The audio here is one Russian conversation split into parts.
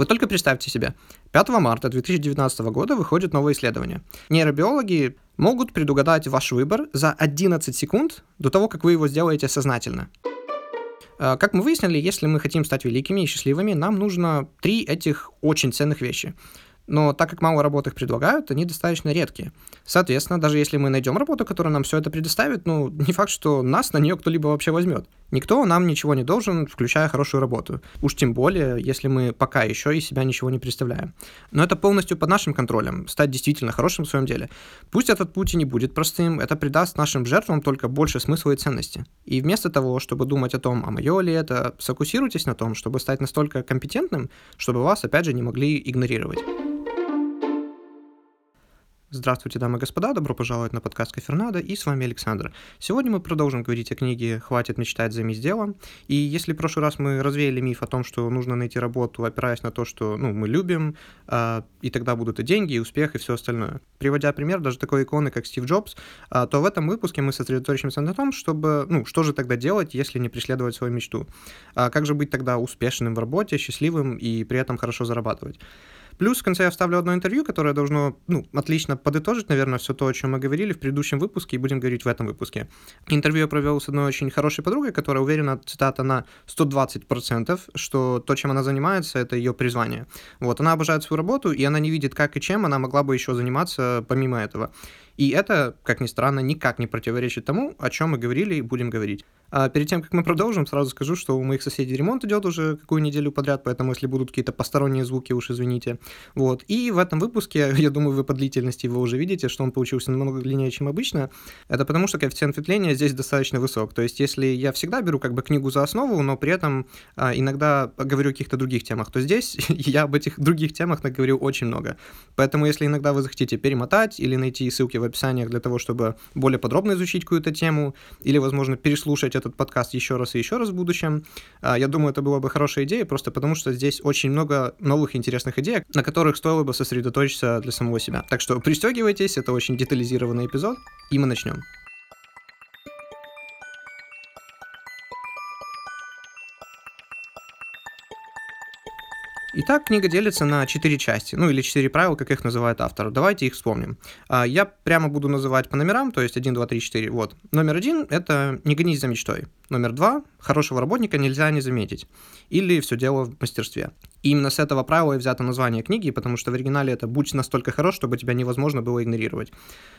Вы только представьте себе, 5 марта 2019 года выходит новое исследование. Нейробиологи могут предугадать ваш выбор за 11 секунд до того, как вы его сделаете сознательно. Э, как мы выяснили, если мы хотим стать великими и счастливыми, нам нужно три этих очень ценных вещи – но так как мало работ их предлагают, они достаточно редкие. Соответственно, даже если мы найдем работу, которая нам все это предоставит, ну, не факт, что нас на нее кто-либо вообще возьмет. Никто нам ничего не должен, включая хорошую работу. Уж тем более, если мы пока еще из себя ничего не представляем. Но это полностью под нашим контролем, стать действительно хорошим в своем деле. Пусть этот путь и не будет простым, это придаст нашим жертвам только больше смысла и ценности. И вместо того, чтобы думать о том, а мое ли это, сфокусируйтесь на том, чтобы стать настолько компетентным, чтобы вас, опять же, не могли игнорировать. Здравствуйте, дамы и господа, добро пожаловать на подкаст Кафернада, и с вами Александр. Сегодня мы продолжим говорить о книге «Хватит мечтать, займись делом». И если в прошлый раз мы развеяли миф о том, что нужно найти работу, опираясь на то, что ну, мы любим, э, и тогда будут и деньги, и успех, и все остальное. Приводя пример даже такой иконы, как Стив Джобс, э, то в этом выпуске мы сосредоточимся на том, чтобы, ну, что же тогда делать, если не преследовать свою мечту? А как же быть тогда успешным в работе, счастливым и при этом хорошо зарабатывать? Плюс в конце я вставлю одно интервью, которое должно ну, отлично подытожить, наверное, все то, о чем мы говорили в предыдущем выпуске, и будем говорить в этом выпуске. Интервью я провел с одной очень хорошей подругой, которая уверена, цитата, на 120%, что то, чем она занимается, это ее призвание. Вот, она обожает свою работу, и она не видит, как и чем она могла бы еще заниматься помимо этого. И это, как ни странно, никак не противоречит тому, о чем мы говорили и будем говорить. А перед тем, как мы продолжим, сразу скажу, что у моих соседей ремонт идет уже какую неделю подряд, поэтому если будут какие-то посторонние звуки, уж извините. Вот. И в этом выпуске, я думаю, вы по длительности его уже видите, что он получился намного длиннее, чем обычно. Это потому, что коэффициент ветвления здесь достаточно высок. То есть, если я всегда беру как бы книгу за основу, но при этом а, иногда говорю о каких-то других темах, то здесь я об этих других темах наговорю очень много. Поэтому, если иногда вы захотите перемотать или найти ссылки в описаниях для того, чтобы более подробно изучить какую-то тему, или, возможно, переслушать этот подкаст еще раз и еще раз в будущем. А, я думаю, это была бы хорошая идея, просто потому что здесь очень много новых интересных идей, на которых стоило бы сосредоточиться для самого себя. Так что пристегивайтесь, это очень детализированный эпизод, и мы начнем. Итак, книга делится на четыре части, ну или четыре правила, как их называет автор. Давайте их вспомним. А, я прямо буду называть по номерам, то есть 1, 2, 3, 4. Вот. Номер один – это «Не гонись за мечтой». Номер два – «Хорошего работника нельзя не заметить». Или «Все дело в мастерстве». И именно с этого правила и взято название книги, потому что в оригинале это «Будь настолько хорош, чтобы тебя невозможно было игнорировать».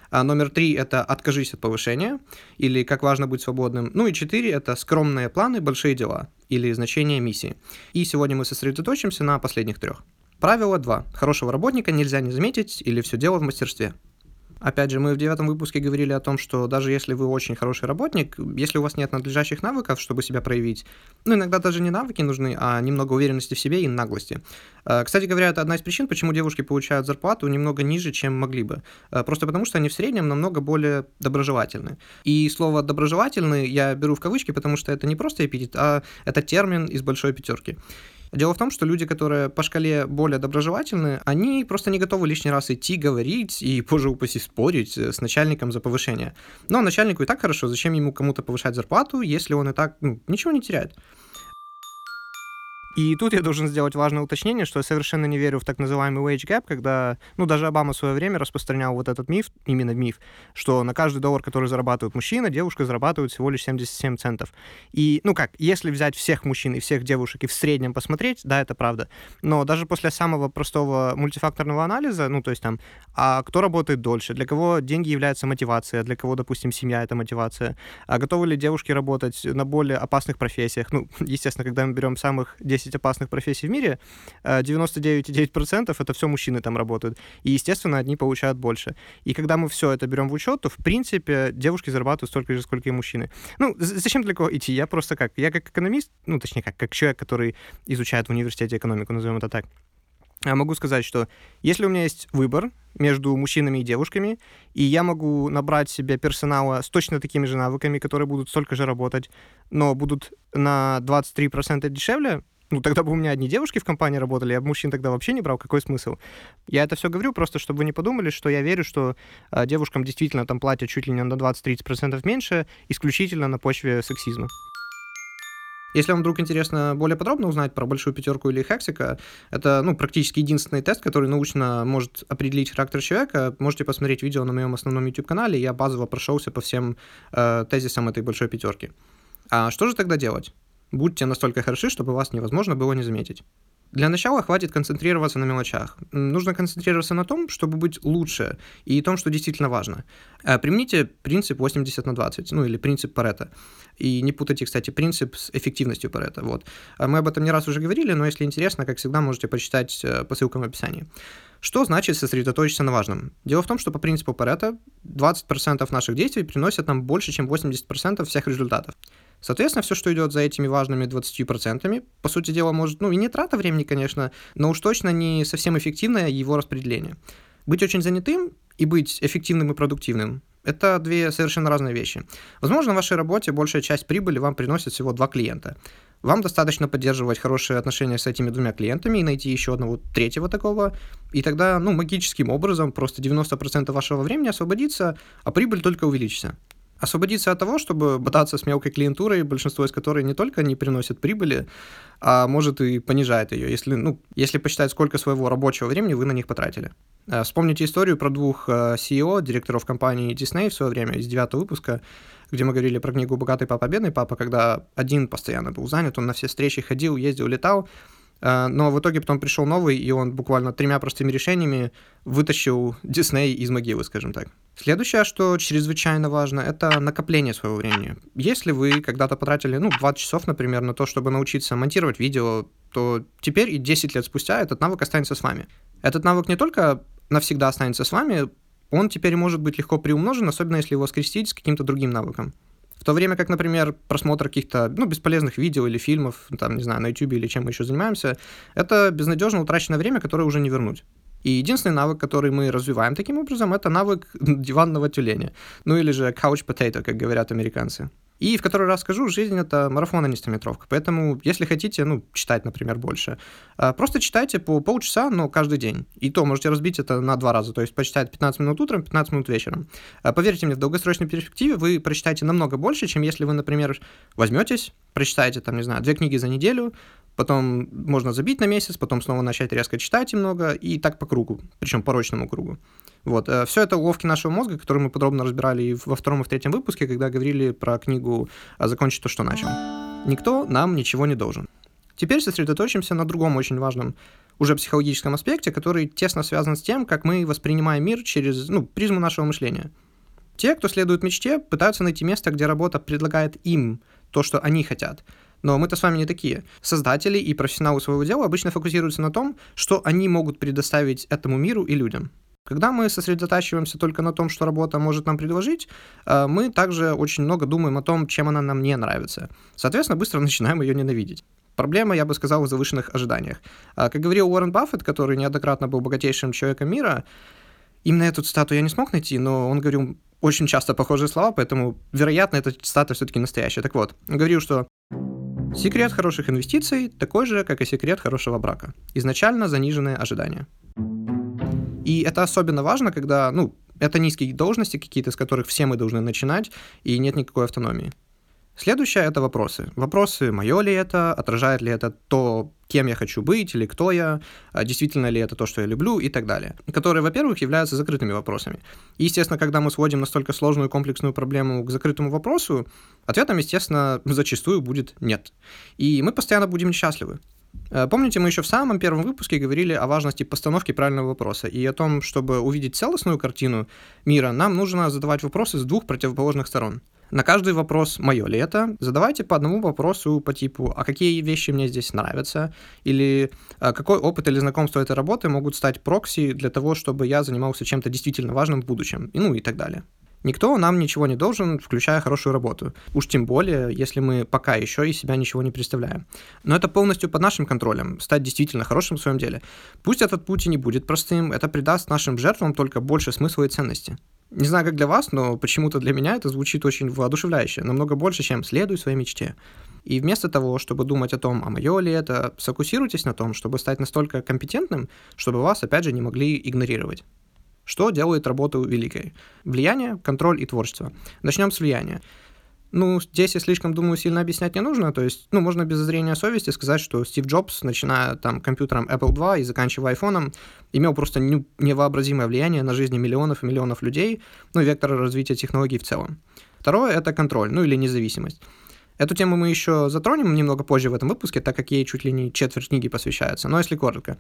А номер три – это «Откажись от повышения» или «Как важно быть свободным». Ну и четыре – это «Скромные планы, большие дела» или «Значение миссии». И сегодня мы сосредоточимся на последних трех. Правило 2. Хорошего работника нельзя не заметить или все дело в мастерстве. Опять же, мы в девятом выпуске говорили о том, что даже если вы очень хороший работник, если у вас нет надлежащих навыков, чтобы себя проявить, ну, иногда даже не навыки нужны, а немного уверенности в себе и наглости. Э, кстати говоря, это одна из причин, почему девушки получают зарплату немного ниже, чем могли бы. Э, просто потому, что они в среднем намного более доброжелательны. И слово «доброжелательный» я беру в кавычки, потому что это не просто эпитет, а это термин из большой пятерки. Дело в том, что люди, которые по шкале более доброжелательны, они просто не готовы лишний раз идти, говорить и, позже упаси, спорить с начальником за повышение. Но начальнику и так хорошо, зачем ему кому-то повышать зарплату, если он и так ну, ничего не теряет. И тут я должен сделать важное уточнение, что я совершенно не верю в так называемый wage gap, когда, ну, даже Обама в свое время распространял вот этот миф, именно миф, что на каждый доллар, который зарабатывает мужчина, девушка зарабатывает всего лишь 77 центов. И, ну как, если взять всех мужчин и всех девушек и в среднем посмотреть, да, это правда. Но даже после самого простого мультифакторного анализа, ну, то есть там, а кто работает дольше, для кого деньги являются мотивацией, а для кого, допустим, семья — это мотивация, а готовы ли девушки работать на более опасных профессиях? Ну, естественно, когда мы берем самых 10 опасных профессий в мире, 99,9% э, это все мужчины там работают. И, естественно, одни получают больше. И когда мы все это берем в учет, то, в принципе, девушки зарабатывают столько же, сколько и мужчины. Ну, зачем далеко идти? Я просто как? Я как экономист, ну, точнее, как, как человек, который изучает в университете экономику, назовем это так, могу сказать, что если у меня есть выбор между мужчинами и девушками, и я могу набрать себе персонала с точно такими же навыками, которые будут столько же работать, но будут на 23% дешевле, ну, тогда бы у меня одни девушки в компании работали, я бы мужчин тогда вообще не брал. Какой смысл? Я это все говорю просто, чтобы вы не подумали, что я верю, что э, девушкам действительно там платят чуть ли не на 20-30% меньше, исключительно на почве сексизма. Если вам вдруг интересно более подробно узнать про большую пятерку или хексика, это ну, практически единственный тест, который научно может определить характер человека. Можете посмотреть видео на моем основном YouTube-канале, я базово прошелся по всем э, тезисам этой большой пятерки. А что же тогда делать? Будьте настолько хороши, чтобы вас невозможно было не заметить. Для начала хватит концентрироваться на мелочах. Нужно концентрироваться на том, чтобы быть лучше, и том, что действительно важно. Э, примените принцип 80 на 20, ну или принцип Паретта. И не путайте, кстати, принцип с эффективностью Паретта. Вот. Э, мы об этом не раз уже говорили, но если интересно, как всегда, можете почитать э, по ссылкам в описании. Что значит сосредоточиться на важном? Дело в том, что по принципу Паретта 20% наших действий приносят нам больше, чем 80% всех результатов. Соответственно, все, что идет за этими важными 20%, по сути дела, может, ну и не трата времени, конечно, но уж точно не совсем эффективное его распределение. Быть очень занятым и быть эффективным и продуктивным – это две совершенно разные вещи. Возможно, в вашей работе большая часть прибыли вам приносит всего два клиента. Вам достаточно поддерживать хорошие отношения с этими двумя клиентами и найти еще одного третьего такого, и тогда, ну, магическим образом просто 90% вашего времени освободится, а прибыль только увеличится освободиться от того, чтобы бодаться с мелкой клиентурой, большинство из которой не только не приносит прибыли, а может и понижает ее, если, ну, если посчитать, сколько своего рабочего времени вы на них потратили. Э, вспомните историю про двух э, CEO, директоров компании Disney в свое время, из девятого выпуска, где мы говорили про книгу «Богатый папа, бедный папа», когда один постоянно был занят, он на все встречи ходил, ездил, летал, э, но в итоге потом пришел новый, и он буквально тремя простыми решениями вытащил Дисней из могилы, скажем так. Следующее, что чрезвычайно важно, это накопление своего времени. Если вы когда-то потратили, ну, 20 часов, например, на то, чтобы научиться монтировать видео, то теперь и 10 лет спустя этот навык останется с вами. Этот навык не только навсегда останется с вами, он теперь может быть легко приумножен, особенно если его скрестить с каким-то другим навыком. В то время как, например, просмотр каких-то ну, бесполезных видео или фильмов, там, не знаю, на YouTube или чем мы еще занимаемся, это безнадежно утраченное время, которое уже не вернуть. И единственный навык, который мы развиваем таким образом, это навык диванного тюленя. Ну или же couch potato, как говорят американцы. И в который раз скажу, жизнь — это марафон, а не стометровка. Поэтому, если хотите, ну, читать, например, больше, а, просто читайте по полчаса, но каждый день. И то можете разбить это на два раза, то есть почитать 15 минут утром, 15 минут вечером. А, поверьте мне, в долгосрочной перспективе вы прочитаете намного больше, чем если вы, например, возьметесь, прочитаете, там, не знаю, две книги за неделю, потом можно забить на месяц, потом снова начать резко читать немного, и так по кругу, причем по порочному кругу. Вот. Э, Все это уловки нашего мозга, которые мы подробно разбирали и во втором и в третьем выпуске, когда говорили про книгу «А «Закончить то, что начал». Никто нам ничего не должен. Теперь сосредоточимся на другом очень важном уже психологическом аспекте, который тесно связан с тем, как мы воспринимаем мир через ну, призму нашего мышления. Те, кто следует мечте, пытаются найти место, где работа предлагает им то, что они хотят – но мы-то с вами не такие. Создатели и профессионалы своего дела обычно фокусируются на том, что они могут предоставить этому миру и людям. Когда мы сосредотачиваемся только на том, что работа может нам предложить, э, мы также очень много думаем о том, чем она нам не нравится. Соответственно, быстро начинаем ее ненавидеть. Проблема, я бы сказал, в завышенных ожиданиях. Э, как говорил Уоррен Баффет, который неоднократно был богатейшим человеком мира, именно эту цитату я не смог найти, но он говорил очень часто похожие слова, поэтому, вероятно, эта цитата все-таки настоящая. Так вот, он говорил, что Секрет хороших инвестиций такой же, как и секрет хорошего брака. Изначально заниженные ожидания. И это особенно важно, когда, ну, это низкие должности какие-то, с которых все мы должны начинать, и нет никакой автономии. Следующее — это вопросы. Вопросы, мое ли это, отражает ли это то, кем я хочу быть или кто я, а действительно ли это то, что я люблю и так далее. Которые, во-первых, являются закрытыми вопросами. И, естественно, когда мы сводим настолько сложную комплексную проблему к закрытому вопросу, ответом, естественно, зачастую будет «нет». И мы постоянно будем несчастливы. Э, помните, мы еще в самом первом выпуске говорили о важности постановки правильного вопроса и о том, чтобы увидеть целостную картину мира, нам нужно задавать вопросы с двух противоположных сторон. На каждый вопрос, мое ли это, задавайте по одному вопросу по типу, а какие вещи мне здесь нравятся, или а, какой опыт или знакомство этой работы могут стать прокси для того, чтобы я занимался чем-то действительно важным в будущем, и ну и так далее. Никто нам ничего не должен, включая хорошую работу. Уж тем более, если мы пока еще из себя ничего не представляем. Но это полностью под нашим контролем, стать действительно хорошим в своем деле. Пусть этот путь и не будет простым, это придаст нашим жертвам только больше смысла и ценности. Не знаю, как для вас, но почему-то для меня это звучит очень воодушевляюще, намного больше, чем «следуй своей мечте». И вместо того, чтобы думать о том, а мое ли это, сфокусируйтесь на том, чтобы стать настолько компетентным, чтобы вас, опять же, не могли игнорировать. Что делает работу великой? Влияние, контроль и творчество. Начнем с влияния. Ну, здесь я слишком, думаю, сильно объяснять не нужно. То есть, ну, можно без зрения совести сказать, что Стив Джобс, начиная там компьютером Apple II и заканчивая iPhone, имел просто невообразимое влияние на жизни миллионов и миллионов людей, ну, и вектор развития технологий в целом. Второе — это контроль, ну, или независимость. Эту тему мы еще затронем немного позже в этом выпуске, так как ей чуть ли не четверть книги посвящается. Но если коротко.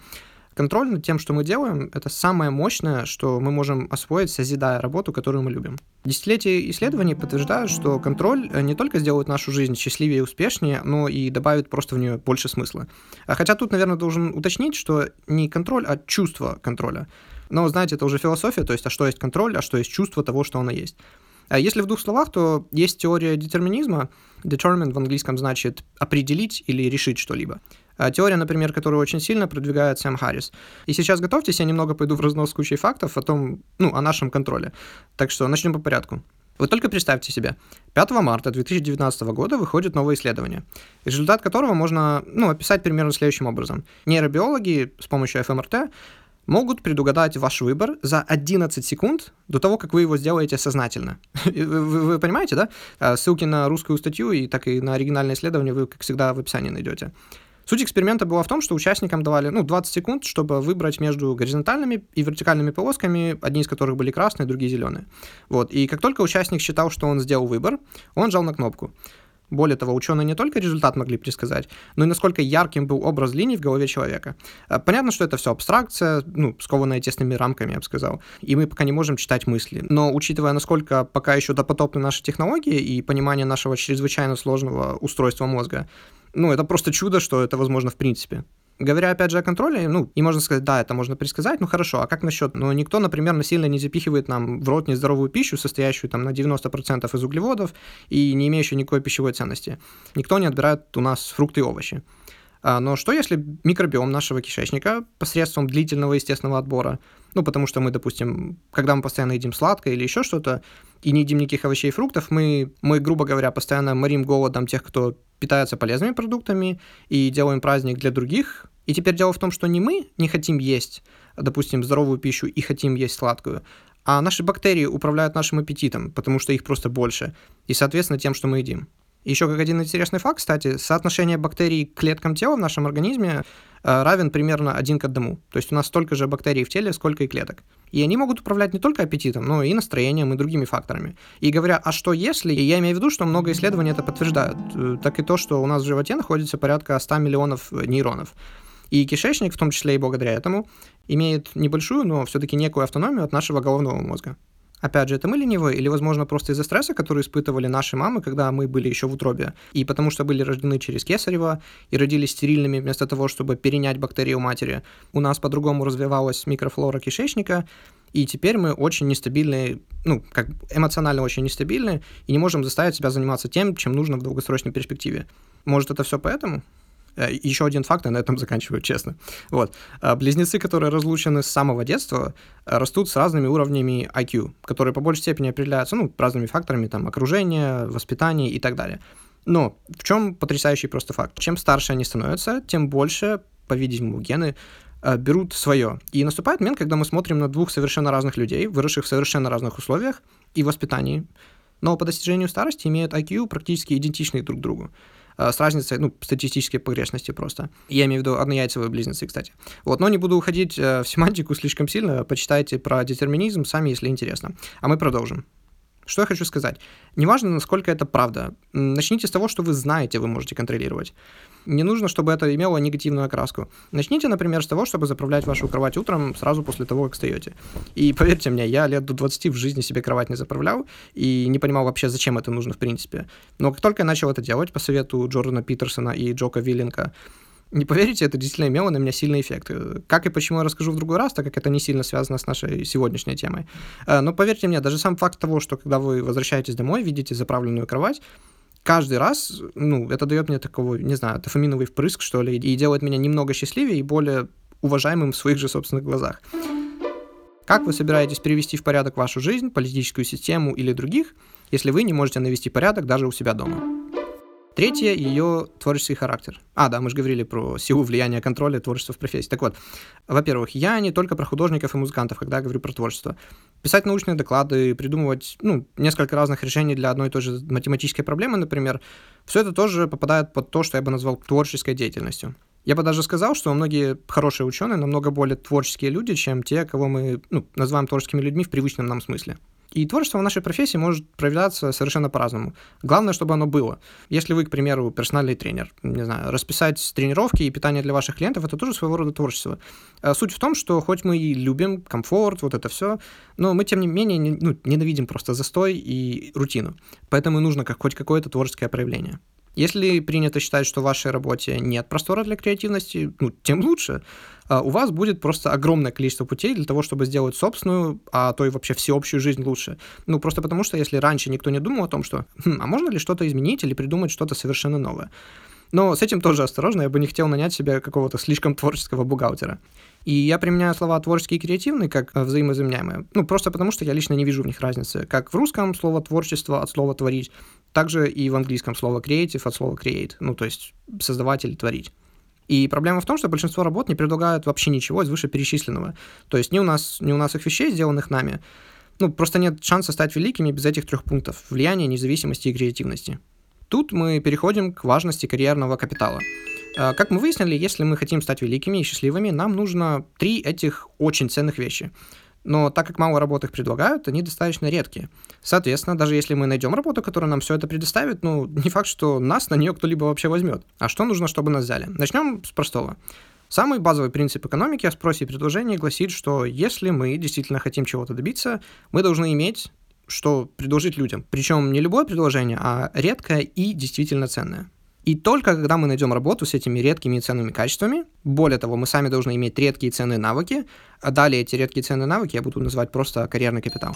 Контроль над тем, что мы делаем, это самое мощное, что мы можем освоить, созидая работу, которую мы любим. Десятилетия исследований подтверждают, что контроль э, не только сделает нашу жизнь счастливее и успешнее, но и добавит просто в нее больше смысла. А хотя тут, наверное, должен уточнить, что не контроль, а чувство контроля. Но, знаете, это уже философия, то есть, а что есть контроль, а что есть чувство того, что оно есть. А если в двух словах, то есть теория детерминизма. Determine в английском значит определить или решить что-либо. А теория, например, которую очень сильно продвигает Сэм Харрис. И сейчас готовьтесь, я немного пойду в разнос кучей фактов о том, ну, о нашем контроле. Так что начнем по порядку. Вы только представьте себе, 5 марта 2019 года выходит новое исследование, результат которого можно ну, описать примерно следующим образом. Нейробиологи с помощью ФМРТ могут предугадать ваш выбор за 11 секунд до того, как вы его сделаете сознательно. вы, вы понимаете, да? А, ссылки на русскую статью и так и на оригинальное исследование вы, как всегда, в описании найдете. Суть эксперимента была в том, что участникам давали ну, 20 секунд, чтобы выбрать между горизонтальными и вертикальными полосками, одни из которых были красные, другие зеленые. Вот. И как только участник считал, что он сделал выбор, он жал на кнопку. Более того, ученые не только результат могли предсказать, но и насколько ярким был образ линий в голове человека. А, понятно, что это все абстракция, ну, скованная тесными рамками, я бы сказал, и мы пока не можем читать мысли. Но учитывая, насколько пока еще допотопны наши технологии и понимание нашего чрезвычайно сложного устройства мозга, ну, это просто чудо, что это возможно в принципе. Говоря опять же о контроле, ну, и можно сказать, да, это можно предсказать, ну хорошо, а как насчет, ну, никто, например, насильно не запихивает нам в рот нездоровую пищу, состоящую там на 90% из углеводов и не имеющую никакой пищевой ценности. Никто не отбирает у нас фрукты и овощи. А, но что если микробиом нашего кишечника посредством длительного естественного отбора, ну, потому что мы, допустим, когда мы постоянно едим сладкое или еще что-то, и не едим никаких овощей и фруктов, мы, мы, грубо говоря, постоянно морим голодом тех, кто питается полезными продуктами, и делаем праздник для других. И теперь дело в том, что не мы не хотим есть, допустим, здоровую пищу и хотим есть сладкую, а наши бактерии управляют нашим аппетитом, потому что их просто больше, и, соответственно, тем, что мы едим. Еще как один интересный факт, кстати, соотношение бактерий к клеткам тела в нашем организме э, равен примерно один к одному. То есть у нас столько же бактерий в теле, сколько и клеток. И они могут управлять не только аппетитом, но и настроением и другими факторами. И говоря, а что если, я имею в виду, что много исследований это подтверждают, э, так и то, что у нас в животе находится порядка 100 миллионов нейронов. И кишечник, в том числе и благодаря этому, имеет небольшую, но все-таки некую автономию от нашего головного мозга. Опять же, это мы ленивые или, возможно, просто из-за стресса, который испытывали наши мамы, когда мы были еще в утробе, и потому что были рождены через кесарево и родились стерильными вместо того, чтобы перенять бактерии у матери. У нас по-другому развивалась микрофлора кишечника, и теперь мы очень нестабильны, ну, как эмоционально очень нестабильны, и не можем заставить себя заниматься тем, чем нужно в долгосрочной перспективе. Может, это все поэтому? Э, Еще один факт, и на этом заканчиваю, честно. Вот. Э, близнецы, которые разлучены с самого детства, э, растут с разными уровнями IQ, которые по большей степени определяются ну, разными факторами, там, окружение, воспитание и так далее. Но в чем потрясающий просто факт? Чем старше они становятся, тем больше, по-видимому, гены берут свое. И наступает момент, когда мы смотрим на двух совершенно разных людей, выросших в совершенно разных условиях и воспитании, но по достижению старости имеют IQ практически идентичные друг другу. Э, с разницей, ну, статистической погрешности просто. Я имею в виду однояйцевые близнецы, кстати. Вот, но не буду уходить э, в семантику слишком сильно, почитайте про детерминизм сами, если интересно. А мы продолжим. Что я хочу сказать? Неважно, насколько это правда. Начните с того, что вы знаете, вы можете контролировать. Не нужно, чтобы это имело негативную окраску. Начните, например, с того, чтобы заправлять вашу кровать утром сразу после того, как встаете. И поверьте мне, я лет до 20 в жизни себе кровать не заправлял и не понимал вообще, зачем это нужно в принципе. Но как только я начал это делать по совету Джордана Питерсона и Джока Вилленка, не поверите, это действительно имело на меня сильный эффект. Как и почему я расскажу в другой раз, так как это не сильно связано с нашей сегодняшней темой. Э, но поверьте мне, даже сам факт того, что когда вы возвращаетесь домой, видите заправленную кровать, каждый раз, ну, это дает мне такого, не знаю, дофаминовый впрыск, что ли, и делает меня немного счастливее и более уважаемым в своих же собственных глазах. Как вы собираетесь привести в порядок вашу жизнь, политическую систему или других, если вы не можете навести порядок даже у себя дома? Третье — ее творческий характер. А, да, мы же говорили про силу влияния контроля творчества в профессии. Так вот, во-первых, я не только про художников и музыкантов, когда я говорю про творчество. Писать научные доклады, придумывать, ну, несколько разных решений для одной и той же математической проблемы, например, все это тоже попадает под то, что я бы назвал творческой деятельностью. Я бы даже сказал, что многие хорошие ученые намного более творческие люди, чем те, кого мы ну, называем творческими людьми в привычном нам смысле. И творчество в нашей профессии может проявляться совершенно по-разному. Главное, чтобы оно было. Если вы, к примеру, персональный тренер, не знаю, расписать тренировки и питание для ваших клиентов, это тоже своего рода творчество. А суть в том, что хоть мы и любим комфорт, вот это все, но мы, тем не менее, не, ну, ненавидим просто застой и рутину. Поэтому нужно как, хоть какое-то творческое проявление. Если принято считать, что в вашей работе нет простора для креативности, ну, тем лучше. А у вас будет просто огромное количество путей для того, чтобы сделать собственную, а то и вообще всеобщую жизнь лучше. Ну, просто потому что если раньше никто не думал о том, что, хм, а можно ли что-то изменить или придумать что-то совершенно новое, но с этим тоже осторожно, я бы не хотел нанять себе какого-то слишком творческого бухгалтера. И я применяю слова творческий и креативный как э, взаимозаменяемые. Ну, просто потому что я лично не вижу в них разницы. Как в русском слово творчество от слова творить, также и в английском слово creative от слова create. Ну, то есть создавать или творить. И проблема в том, что большинство работ не предлагают вообще ничего из вышеперечисленного. То есть ни у нас, ни у нас их вещей, сделанных нами, ну, просто нет шанса стать великими без этих трех пунктов – влияния, независимости и креативности. Тут мы переходим к важности карьерного капитала. А, как мы выяснили, если мы хотим стать великими и счастливыми, нам нужно три этих очень ценных вещи. Но так как мало работ их предлагают, они достаточно редкие. Соответственно, даже если мы найдем работу, которая нам все это предоставит, ну, не факт, что нас на нее кто-либо вообще возьмет. А что нужно, чтобы нас взяли? Начнем с простого. Самый базовый принцип экономики о спросе и предложении гласит, что если мы действительно хотим чего-то добиться, мы должны иметь что предложить людям. Причем не любое предложение, а редкое и действительно ценное. И только когда мы найдем работу с этими редкими и ценными качествами, более того, мы сами должны иметь редкие и ценные навыки, а далее эти редкие и ценные навыки я буду называть просто карьерный капитал,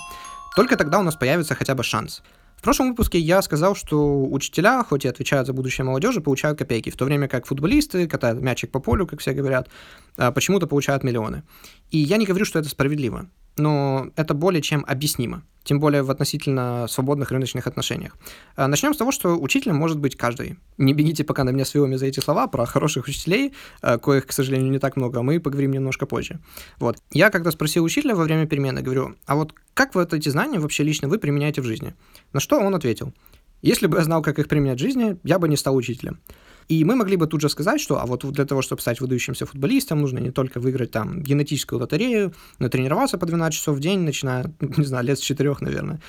только тогда у нас появится хотя бы шанс. В прошлом выпуске я сказал, что учителя, хоть и отвечают за будущее молодежи, получают копейки, в то время как футболисты катают мячик по полю, как все говорят, а почему-то получают миллионы. И я не говорю, что это справедливо но это более чем объяснимо, тем более в относительно свободных рыночных отношениях. А, Начнем с того, что учителем может быть каждый. Не бегите пока на меня с за эти слова про хороших учителей, а, коих, к сожалению, не так много, а мы поговорим немножко позже. Вот. Я когда спросил учителя во время перемены, говорю, а вот как вы эти знания вообще лично вы применяете в жизни? На что он ответил, если бы я знал, как их применять в жизни, я бы не стал учителем. И мы могли бы тут же сказать, что а вот для того, чтобы стать выдающимся футболистом, нужно не только выиграть там генетическую лотерею, но тренироваться по 12 часов в день, начиная, не знаю, лет с 4, наверное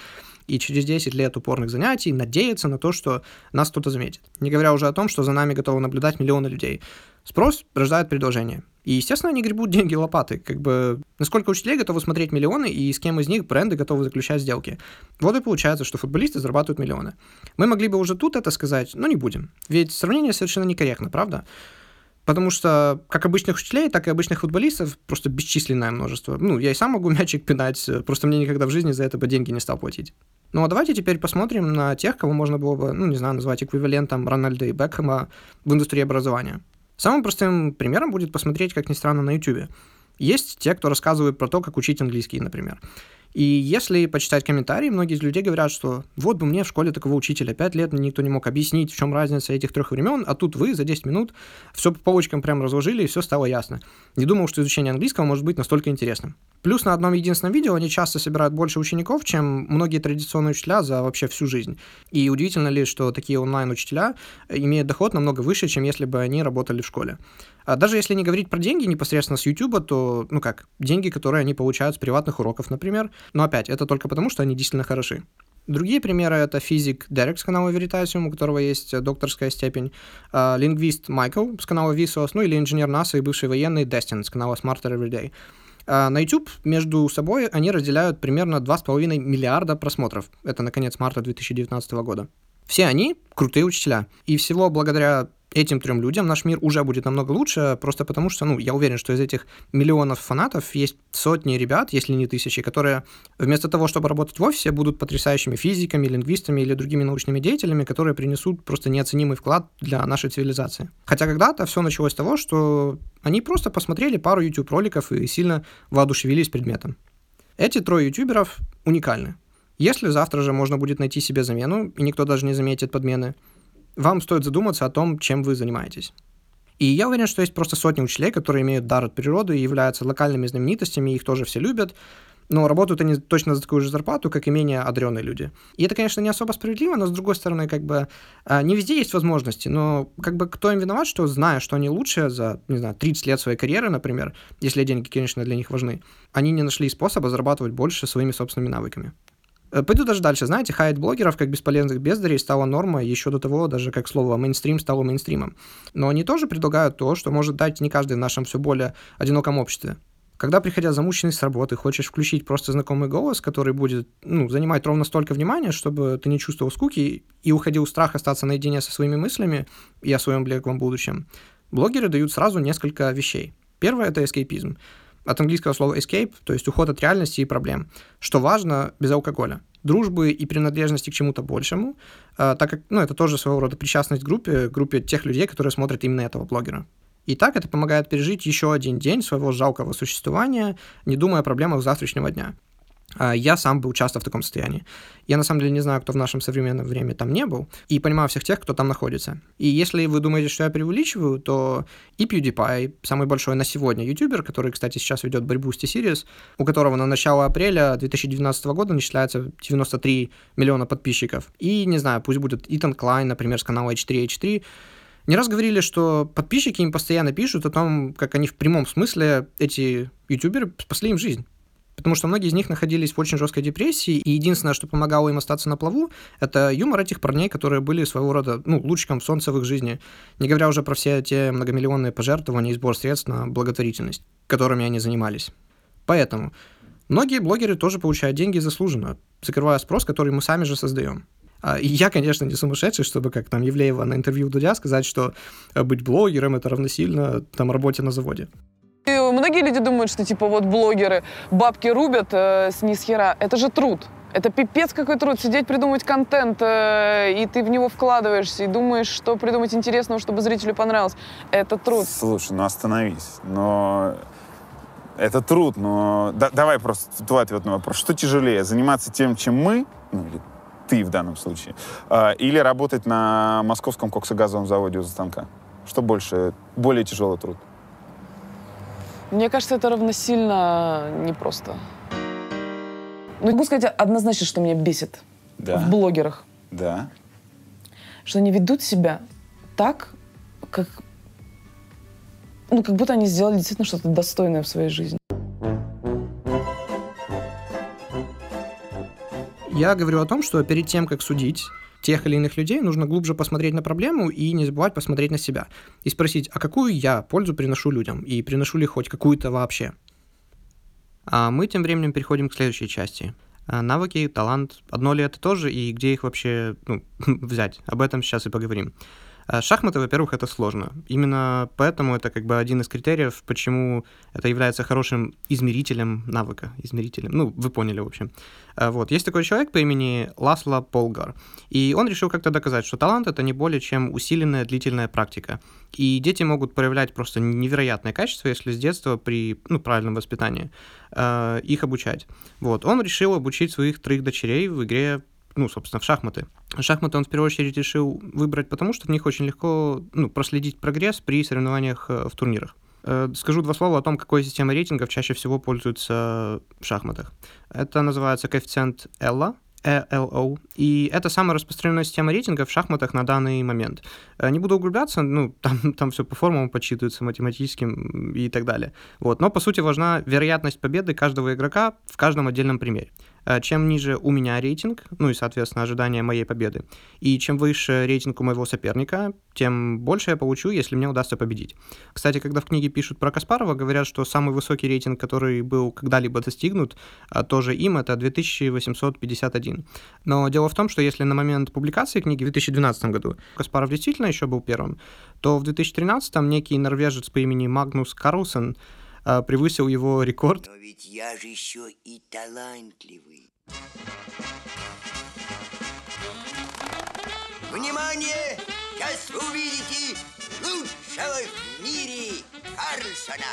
и через 10 лет упорных занятий надеяться на то, что нас кто-то заметит. Не говоря уже о том, что за нами готовы наблюдать миллионы людей. Спрос рождает предложение. И, естественно, они гребут деньги лопаты. Как бы, насколько учителей готовы смотреть миллионы, и с кем из них бренды готовы заключать сделки. Вот и получается, что футболисты зарабатывают миллионы. Мы могли бы уже тут это сказать, но не будем. Ведь сравнение совершенно некорректно, правда? Потому что как обычных учителей, так и обычных футболистов просто бесчисленное множество. Ну, я и сам могу мячик пинать, просто мне никогда в жизни за это бы деньги не стал платить. Ну а давайте теперь посмотрим на тех, кого можно было бы, ну не знаю, назвать эквивалентом Рональда и Бекхэма в индустрии образования. Самым простым примером будет посмотреть, как ни странно, на YouTube. Есть те, кто рассказывает про то, как учить английский, например. И если почитать комментарии, многие из людей говорят, что вот бы мне в школе такого учителя, пять лет никто не мог объяснить, в чем разница этих трех времен, а тут вы за 10 минут все по полочкам прям разложили, и все стало ясно. Не думал, что изучение английского может быть настолько интересным. Плюс на одном единственном видео они часто собирают больше учеников, чем многие традиционные учителя за вообще всю жизнь. И удивительно ли, что такие онлайн-учителя имеют доход намного выше, чем если бы они работали в школе. А даже если не говорить про деньги непосредственно с YouTube, то, ну как, деньги, которые они получают с приватных уроков, например. Но опять, это только потому, что они действительно хороши. Другие примеры — это физик Дерек с канала Veritasium, у которого есть докторская степень, а, лингвист Майкл с канала Visos, ну или инженер НАСА и бывший военный Дестин с канала Smarter Everyday. А, на YouTube между собой они разделяют примерно 2,5 миллиарда просмотров. Это на конец марта 2019 года. Все они крутые учителя. И всего благодаря этим трем людям наш мир уже будет намного лучше, просто потому что, ну, я уверен, что из этих миллионов фанатов есть сотни ребят, если не тысячи, которые вместо того, чтобы работать в офисе, будут потрясающими физиками, лингвистами или другими научными деятелями, которые принесут просто неоценимый вклад для нашей цивилизации. Хотя когда-то все началось с того, что они просто посмотрели пару YouTube-роликов и сильно воодушевились предметом. Эти трое ютуберов уникальны. Если завтра же можно будет найти себе замену, и никто даже не заметит подмены, вам стоит задуматься о том, чем вы занимаетесь. И я уверен, что есть просто сотни учителей, которые имеют дар от природы и являются локальными знаменитостями, их тоже все любят, но работают они точно за такую же зарплату, как и менее одаренные люди. И это, конечно, не особо справедливо, но с другой стороны, как бы а, не везде есть возможности, но как бы кто им виноват, что зная, что они лучшие за, не знаю, 30 лет своей карьеры, например, если деньги, конечно, для них важны, они не нашли способа зарабатывать больше своими собственными навыками. Э, пойду даже дальше. Знаете, хайт блогеров как бесполезных бездарей стала нормой еще до того, даже как слово мейнстрим стало мейнстримом. Но они тоже предлагают то, что может дать не каждый в нашем все более одиноком обществе. Когда, приходя замученный с работы, хочешь включить просто знакомый голос, который будет ну, занимать ровно столько внимания, чтобы ты не чувствовал скуки и уходил страх остаться наедине со своими мыслями и о своем блеклом будущем, блогеры дают сразу несколько вещей. Первое — это эскейпизм. От английского слова escape, то есть уход от реальности и проблем. Что важно, без алкоголя. Дружбы и принадлежности к чему-то большему, а, так как ну, это тоже своего рода причастность к группе, группе тех людей, которые смотрят именно этого блогера. И так это помогает пережить еще один день своего жалкого существования, не думая о проблемах завтрашнего дня. А, я сам был часто в таком состоянии. Я на самом деле не знаю, кто в нашем современном времени там не был, и понимаю всех тех, кто там находится. И если вы думаете, что я преувеличиваю, то и PewDiePie, самый большой на сегодня ютубер, который, кстати, сейчас ведет борьбу с T-Series, у которого на начало апреля 2012 года насчитляется 93 миллиона подписчиков. И, не знаю, пусть будет Итан Клайн, например, с канала H3H3, не раз говорили, что подписчики им постоянно пишут о том, как они в прямом смысле, эти ютуберы, спасли им жизнь. Потому что многие из них находились в очень жесткой депрессии, и единственное, что помогало им остаться на плаву, это юмор этих парней, которые были своего рода, ну, лучиком солнца в их жизни. Не говоря уже про все те многомиллионные пожертвования и сбор средств на благотворительность, которыми они занимались. Поэтому многие блогеры тоже получают деньги заслуженно, закрывая спрос, который мы сами же создаем. А, и я, конечно, не сумасшедший, чтобы, как там Евлеева на интервью Дудя сказать, что э, быть блогером — это равносильно там работе на заводе. Многие люди думают, что типа вот блогеры бабки рубят э, с нисхера. Это же труд. Это пипец какой труд. Сидеть, придумать контент, э, и ты в него вкладываешься, и думаешь, что придумать интересного, чтобы зрителю понравилось. Это труд. Слушай, ну остановись. Но это труд, но... Да, давай просто твой ответ на вопрос. Что тяжелее, заниматься тем, чем мы, ну, или ты в данном случае, а, или работать на московском коксогазовом заводе у станка? Что больше, более тяжелый труд? Мне кажется, это равносильно непросто. Ну, могу сказать однозначно, что меня бесит Да. в блогерах. Да. Что они ведут себя так, как... Ну, как будто они сделали действительно что-то достойное в своей жизни. Я говорю о том, что перед тем, как судить тех или иных людей, нужно глубже посмотреть на проблему и не забывать посмотреть на себя. И спросить, а какую я пользу приношу людям? И приношу ли хоть какую-то вообще? А мы тем временем переходим к следующей части. А, навыки, талант, одно ли это тоже, и где их вообще ну, взять? Об этом сейчас и поговорим. А, шахматы, во-первых, это сложно. Именно поэтому это как бы один из критериев, почему это является хорошим измерителем навыка. Измерителем. Ну, вы поняли, в общем. А, вот. Есть такой человек по имени Ласло Полгар. И он решил как-то доказать, что талант — это не более чем усиленная длительная практика. И дети могут проявлять просто невероятное качество, если с детства при ну, правильном воспитании э, их обучать. Вот. Он решил обучить своих троих дочерей в игре ну, собственно, в шахматы. Шахматы он в первую очередь решил выбрать, потому что в них очень легко ну, проследить прогресс при соревнованиях э, в турнирах. Э, скажу два слова о том, какой системой рейтингов чаще всего пользуются в шахматах. Это называется коэффициент Элла, ELO, и это самая распространенная система рейтинга в шахматах на данный момент. Э, не буду углубляться, ну, там, там все по формулам подсчитывается, математическим и так далее. Вот. Но, по сути, важна вероятность победы каждого игрока в каждом отдельном примере. Э, чем ниже у меня рейтинг, ну и, соответственно, ожидание моей победы, и чем выше рейтинг у моего соперника, тем больше я получу, если мне удастся победить. Кстати, когда в книге пишут про Каспарова, говорят, что самый высокий рейтинг, который был когда-либо достигнут, э, тоже им, это 2851. Но дело в том, что если на момент публикации книги в 2012 году Каспаров действительно еще был первым, то в 2013 некий норвежец по имени Магнус Карлсон а, превысил его рекорд. Но ведь я же еще и талантливый. Внимание! Сейчас вы увидите лучшего в мире Карлсона.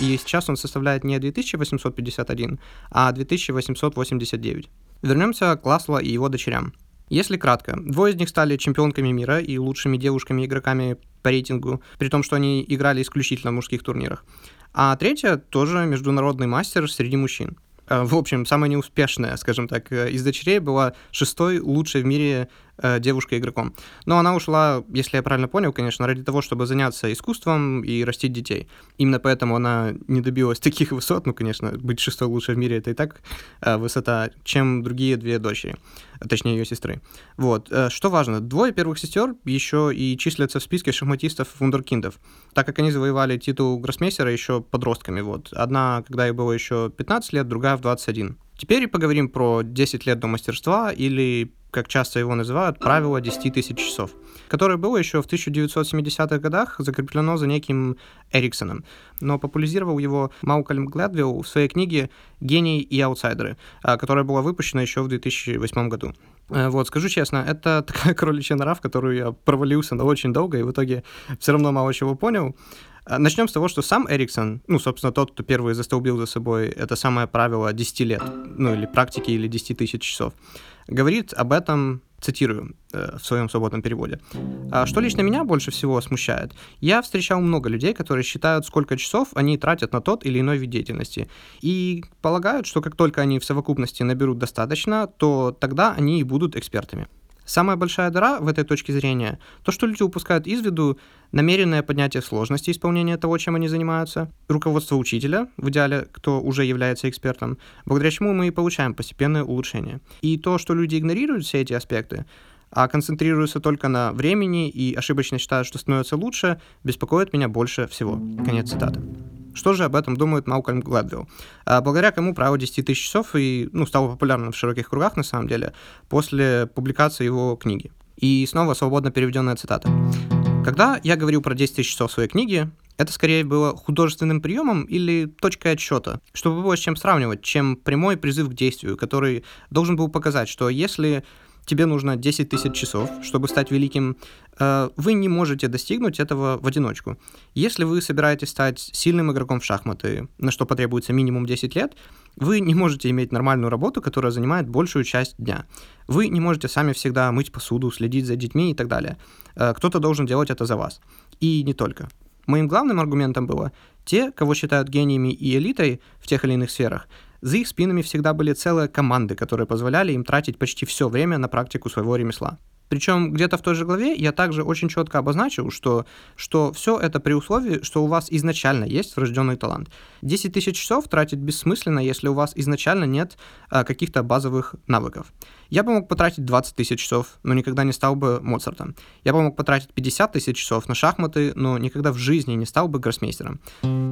И сейчас он составляет не 2851, а 2889. Вернемся к Ласло и его дочерям. Если кратко, двое из них стали чемпионками мира и лучшими девушками-игроками по рейтингу, при том, что они играли исключительно в мужских турнирах. А третья тоже международный мастер среди мужчин. Э, в общем, самая неуспешная, скажем так, э, из дочерей была шестой лучшей в мире э, девушкой-игроком. Но она ушла, если я правильно понял, конечно, ради того, чтобы заняться искусством и растить детей. Именно поэтому она не добилась таких высот, ну, конечно, быть шестой лучшей в мире — это и так высота, чем другие две дочери, точнее, ее сестры. Вот. Что важно, двое первых сестер еще и числятся в списке шахматистов вундеркиндов, так как они завоевали титул гроссмейстера еще подростками. Вот. Одна, когда ей было еще 15 лет, другая в 21. Теперь поговорим про 10 лет до мастерства или как часто его называют, правило 10 тысяч часов, которое было еще в 1970-х годах закреплено за неким Эриксоном, но популяризировал его Маукольм Гледвилл в своей книге «Гений и аутсайдеры», а, которая была выпущена еще в 2008 году. Э, вот, скажу честно, это такая кроличья нора, в которую я провалился на очень долго, и в итоге все равно мало чего понял. А, Начнем с того, что сам Эриксон, ну, собственно, тот, кто первый застолбил за собой это самое правило 10 лет, ну, или практики, или 10 тысяч часов, говорит об этом, цитирую э, в своем свободном переводе. А что лично меня больше всего смущает? Я встречал много людей, которые считают, сколько часов они тратят на тот или иной вид деятельности, и полагают, что как только они в совокупности наберут достаточно, то тогда они и будут экспертами. Самая большая дыра в этой точке зрения – то, что люди упускают из виду намеренное поднятие сложности исполнения того, чем они занимаются, руководство учителя, в идеале, кто уже является экспертом, благодаря чему мы и получаем постепенное улучшение. И то, что люди игнорируют все эти аспекты, а концентрируются только на времени и ошибочно считают, что становится лучше, беспокоит меня больше всего. Конец цитаты. Что же об этом думает Малкольм Гладвилл? А, благодаря кому право 10 тысяч часов и, ну, стало популярным в широких кругах, на самом деле, после публикации его книги. И снова свободно переведенная цитата. Когда я говорил про 10 тысяч часов своей книге, это скорее было художественным приемом или точкой отсчета, чтобы было с чем сравнивать, чем прямой призыв к действию, который должен был показать, что если тебе нужно 10 тысяч часов, чтобы стать великим, э, вы не можете достигнуть этого в одиночку. Если вы собираетесь стать сильным игроком в шахматы, на что потребуется минимум 10 лет, вы не можете иметь нормальную работу, которая занимает большую часть дня. Вы не можете сами всегда мыть посуду, следить за детьми и так далее. Э, кто-то должен делать это за вас. И не только. Моим главным аргументом было, те, кого считают гениями и элитой в тех или иных сферах, за их спинами всегда были целые команды, которые позволяли им тратить почти все время на практику своего ремесла. Причем где-то в той же главе я также очень четко обозначил, что, что все это при условии, что у вас изначально есть врожденный талант. 10 тысяч часов тратить бессмысленно, если у вас изначально нет а, каких-то базовых навыков. Я бы мог потратить 20 тысяч часов, но никогда не стал бы Моцартом. Я бы мог потратить 50 тысяч часов на шахматы, но никогда в жизни не стал бы гроссмейстером.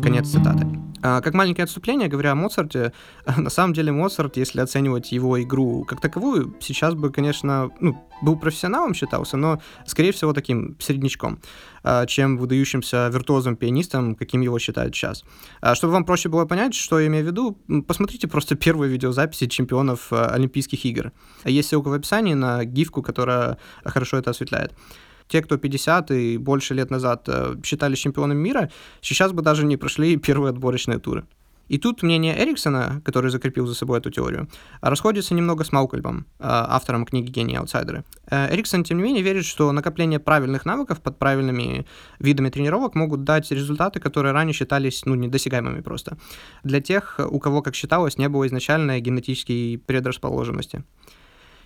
Конец цитаты. А, как маленькое отступление, говоря о Моцарте, на самом деле Моцарт, если оценивать его игру как таковую, сейчас бы, конечно, ну, был профессионалом считался, но, скорее всего, таким среднячком, а, чем выдающимся виртуозом-пианистом, каким его считают сейчас. А, чтобы вам проще было понять, что я имею в виду, посмотрите просто первые видеозаписи чемпионов Олимпийских игр. Есть ссылка в описании на гифку, которая хорошо это осветляет те, кто 50 и больше лет назад э, считались чемпионом мира, сейчас бы даже не прошли первые отборочные туры. И тут мнение Эриксона, который закрепил за собой эту теорию, расходится немного с Маукольбом, э, автором книги «Гении аутсайдеры». Э, Эриксон, тем не менее, верит, что накопление правильных навыков под правильными видами тренировок могут дать результаты, которые ранее считались ну, недосягаемыми просто. Для тех, у кого, как считалось, не было изначальной генетической предрасположенности.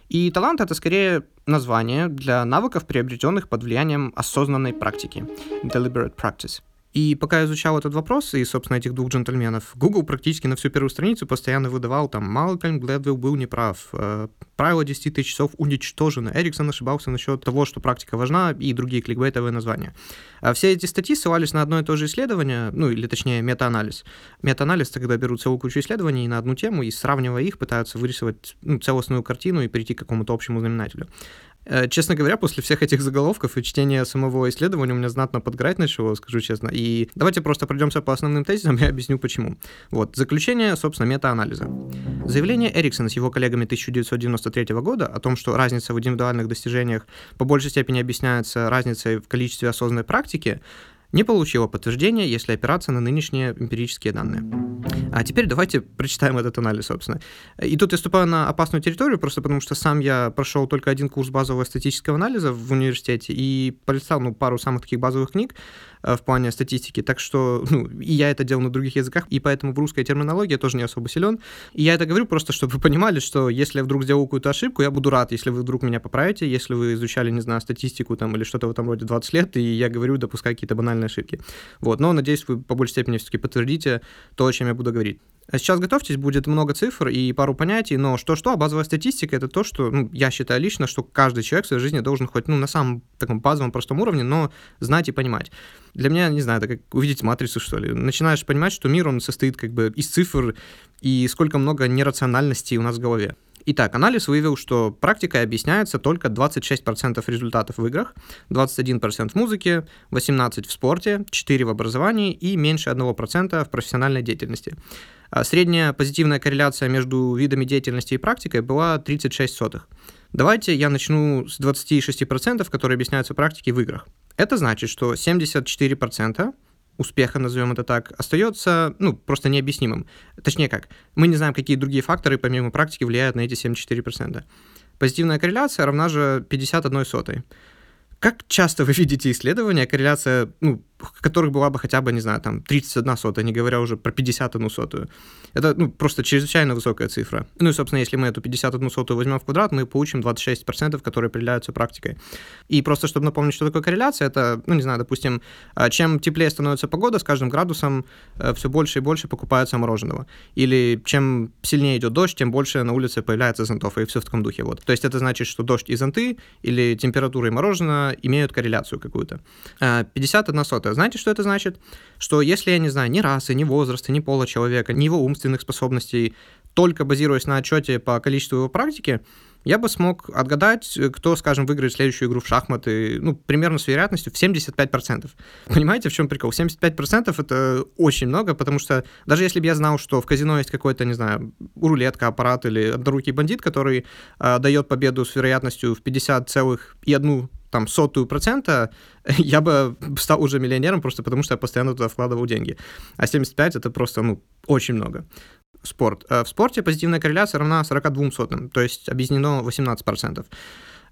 И талант — это скорее название для навыков, приобретенных под влиянием осознанной практики. Deliberate practice. И пока я изучал этот вопрос и, собственно, этих двух джентльменов, Google практически на всю первую страницу постоянно выдавал там «Малкольм Гледвилл был неправ», э, «Правило 10 тысяч часов уничтожено», Эриксон ошибался насчет того, что практика важна, и другие кликбейтовые названия. А все эти статьи ссылались на одно и то же исследование, ну, или точнее, метаанализ. Метаанализ — это когда берут целую кучу исследований на одну тему и, сравнивая их, пытаются вырисовать ну, целостную картину и перейти к какому-то общему знаменателю. Э, честно говоря, после всех этих заголовков и чтения самого исследования у меня знатно подграть начало, скажу честно. И давайте просто пройдемся по основным тезисам, я объясню почему. Вот, заключение, собственно, метаанализа. Заявление Эриксона с его коллегами 1993 года о том, что разница в индивидуальных достижениях по большей степени объясняется разницей в количестве осознанной практики, не получило подтверждения, если опираться на нынешние эмпирические данные. А теперь давайте прочитаем этот анализ, собственно. И тут я ступаю на опасную территорию, просто потому что сам я прошел только один курс базового статистического анализа в университете и пролистал ну, пару самых таких базовых книг э, в плане статистики. Так что ну, и я это делал на других языках, и поэтому в русской терминологии я тоже не особо силен. И я это говорю просто, чтобы вы понимали, что если я вдруг сделаю какую-то ошибку, я буду рад, если вы вдруг меня поправите, если вы изучали, не знаю, статистику там или что-то в этом роде 20 лет, и я говорю, допускаю какие-то банальные ошибки. Вот. Но надеюсь, вы по большей степени все-таки подтвердите то, чем я буду говорить. А сейчас готовьтесь, будет много цифр и пару понятий, но что-что, а базовая статистика — это то, что, ну, я считаю лично, что каждый человек в своей жизни должен хоть, ну, на самом таком базовом, простом уровне, но знать и понимать. Для меня, не знаю, это как увидеть матрицу, что ли. Начинаешь понимать, что мир, он состоит как бы из цифр, и сколько много нерациональности у нас в голове. Итак, анализ выявил, что практикой объясняется только 26% результатов в играх, 21% в музыке, 18% в спорте, 4% в образовании и меньше 1% в профессиональной деятельности. А средняя позитивная корреляция между видами деятельности и практикой была 36 сотых. Давайте я начну с 26%, которые объясняются практикой в играх. Это значит, что 74% успеха, назовем это так, остается, ну, просто необъяснимым. Точнее как, мы не знаем, какие другие факторы помимо практики влияют на эти 74%. Позитивная корреляция равна же 51 сотой. Как часто вы видите исследования, корреляция, ну, которых была бы хотя бы, не знаю, там 31 сотая, не говоря уже про 51 сотую. Это ну, просто чрезвычайно высокая цифра. Ну и, собственно, если мы эту 51 сотую возьмем в квадрат, мы получим 26%, которые определяются практикой. И просто, чтобы напомнить, что такое корреляция, это, ну не знаю, допустим, а, чем теплее становится погода, с каждым градусом э, все больше и больше покупается мороженого. Или чем сильнее идет дождь, тем больше на улице появляется зонтов, и все в таком духе. Вот. То есть это значит, что дождь и зонты, или температура и мороженое имеют корреляцию какую-то. 51 а, сотая знаете, что это значит? Что если я не знаю ни расы, ни возраста, ни пола человека, ни его умственных способностей, только базируясь на отчете по количеству его практики, я бы смог отгадать, кто, скажем, выиграет следующую игру в шахматы, ну, примерно с вероятностью в 75%. Понимаете, в чем прикол? 75% это очень много, потому что даже если бы я знал, что в казино есть какой-то, не знаю, рулетка, аппарат или однорукий бандит, который э, дает победу с вероятностью в 50,1 там сотую процента, я бы стал уже миллионером просто потому, что я постоянно туда вкладывал деньги. А 75 это просто, ну, очень много. Спорт. Э, в спорте позитивная корреляция равна 42 сотым, то есть объединено 18%.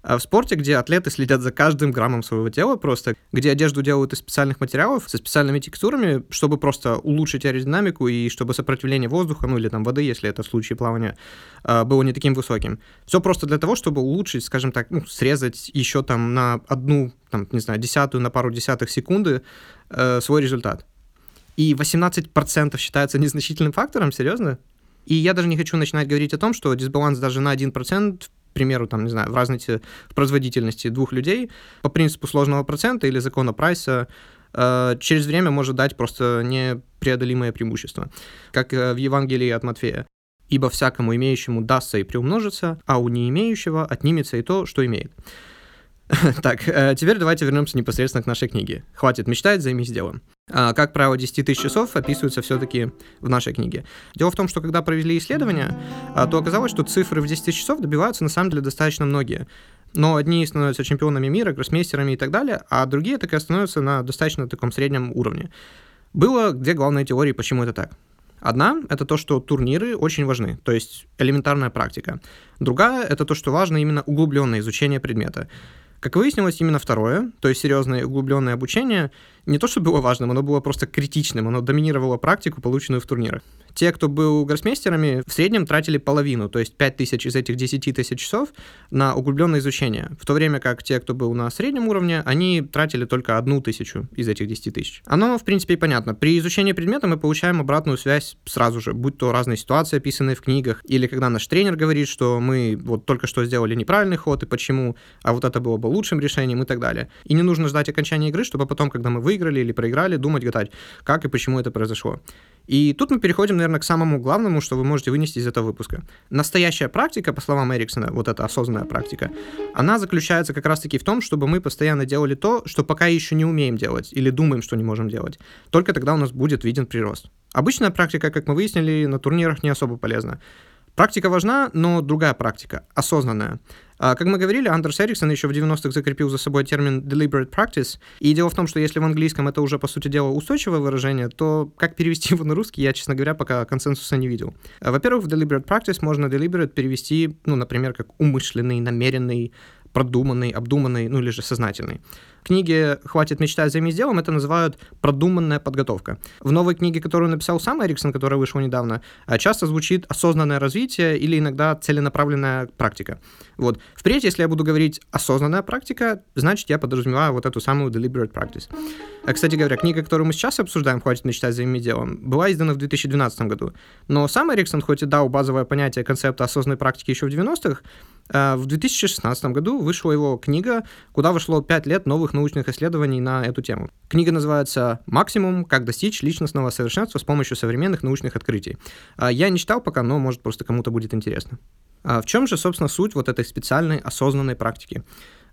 А в спорте, где атлеты следят за каждым граммом своего тела просто, где одежду делают из специальных материалов, со специальными текстурами, чтобы просто улучшить аэродинамику и чтобы сопротивление воздуха, ну или там воды, если это в случае плавания, а, было не таким высоким. Все просто для того, чтобы улучшить, скажем так, ну, срезать еще там на одну, там, не знаю, десятую, на пару десятых секунды э, свой результат. И 18% считается незначительным фактором, серьезно? И я даже не хочу начинать говорить о том, что дисбаланс даже на 1% примеру, там, не знаю, в разности в производительности двух людей по принципу сложного процента или закона Прайса э, через время может дать просто непреодолимое преимущество. Как э, в Евангелии от Матфея. «Ибо всякому имеющему дастся и приумножится, а у не имеющего отнимется и то, что имеет». Так, э, теперь давайте вернемся непосредственно к нашей книге. «Хватит мечтать, займись делом». А, как правило, 10 тысяч часов описываются все-таки в нашей книге. Дело в том, что когда провели исследования, а, то оказалось, что цифры в 10 тысяч часов добиваются на самом деле достаточно многие. Но одни становятся чемпионами мира, гроссмейстерами и так далее, а другие так и становятся на достаточно таком среднем уровне. Было две главные теории, почему это так. Одна — это то, что турниры очень важны, то есть элементарная практика. Другая — это то, что важно именно углубленное изучение предмета. Как выяснилось, именно второе, то есть серьезное углубленное обучение, не то, что было важным, оно было просто критичным, оно доминировало практику, полученную в турнирах. Те, кто был гроссмейстерами, в среднем тратили половину, то есть 5 тысяч из этих 10 тысяч часов на углубленное изучение, в то время как те, кто был на среднем уровне, они тратили только одну тысячу из этих 10 тысяч. Оно, в принципе, понятно. При изучении предмета мы получаем обратную связь сразу же, будь то разные ситуации, описанные в книгах, или когда наш тренер говорит, что мы вот только что сделали неправильный ход и почему, а вот это было бы лучшим решением и так далее. И не нужно ждать окончания игры, чтобы потом, когда мы выиграли или проиграли, думать, гадать, как и почему это произошло. И тут мы переходим, наверное, к самому главному, что вы можете вынести из этого выпуска. Настоящая практика, по словам Эриксона, вот эта осознанная практика, она заключается как раз-таки в том, чтобы мы постоянно делали то, что пока еще не умеем делать или думаем, что не можем делать. Только тогда у нас будет виден прирост. Обычная практика, как мы выяснили, на турнирах не особо полезна. Практика важна, но другая практика, осознанная. А, как мы говорили, Андерс Эриксон еще в 90-х закрепил за собой термин deliberate practice. И дело в том, что если в английском это уже, по сути дела, устойчивое выражение, то как перевести его на русский, я, честно говоря, пока консенсуса не видел. А, во-первых, в deliberate practice можно deliberate перевести, ну, например, как умышленный, намеренный, продуманный, обдуманный, ну или же сознательный. Книге «Хватит мечтать, займись делом» это называют продуманная подготовка. В новой книге, которую написал сам Эриксон, которая вышла недавно, а, часто звучит осознанное развитие или иногда целенаправленная практика. Вот. Впредь, если я буду говорить осознанная практика, значит, я подразумеваю вот эту самую deliberate practice. А, кстати говоря, книга, которую мы сейчас обсуждаем, «Хватит мечтать, займись делом», была издана в 2012 году. Но сам Эриксон, хоть и дал базовое понятие концепта осознанной практики еще в 90-х, а, в 2016 году вышла его книга, куда вошло 5 лет новых научных исследований на эту тему. Книга называется «Максимум. Как достичь личностного совершенства с помощью современных научных открытий». А, я не читал пока, но, может, просто кому-то будет интересно. А, в чем же, собственно, суть вот этой специальной осознанной практики?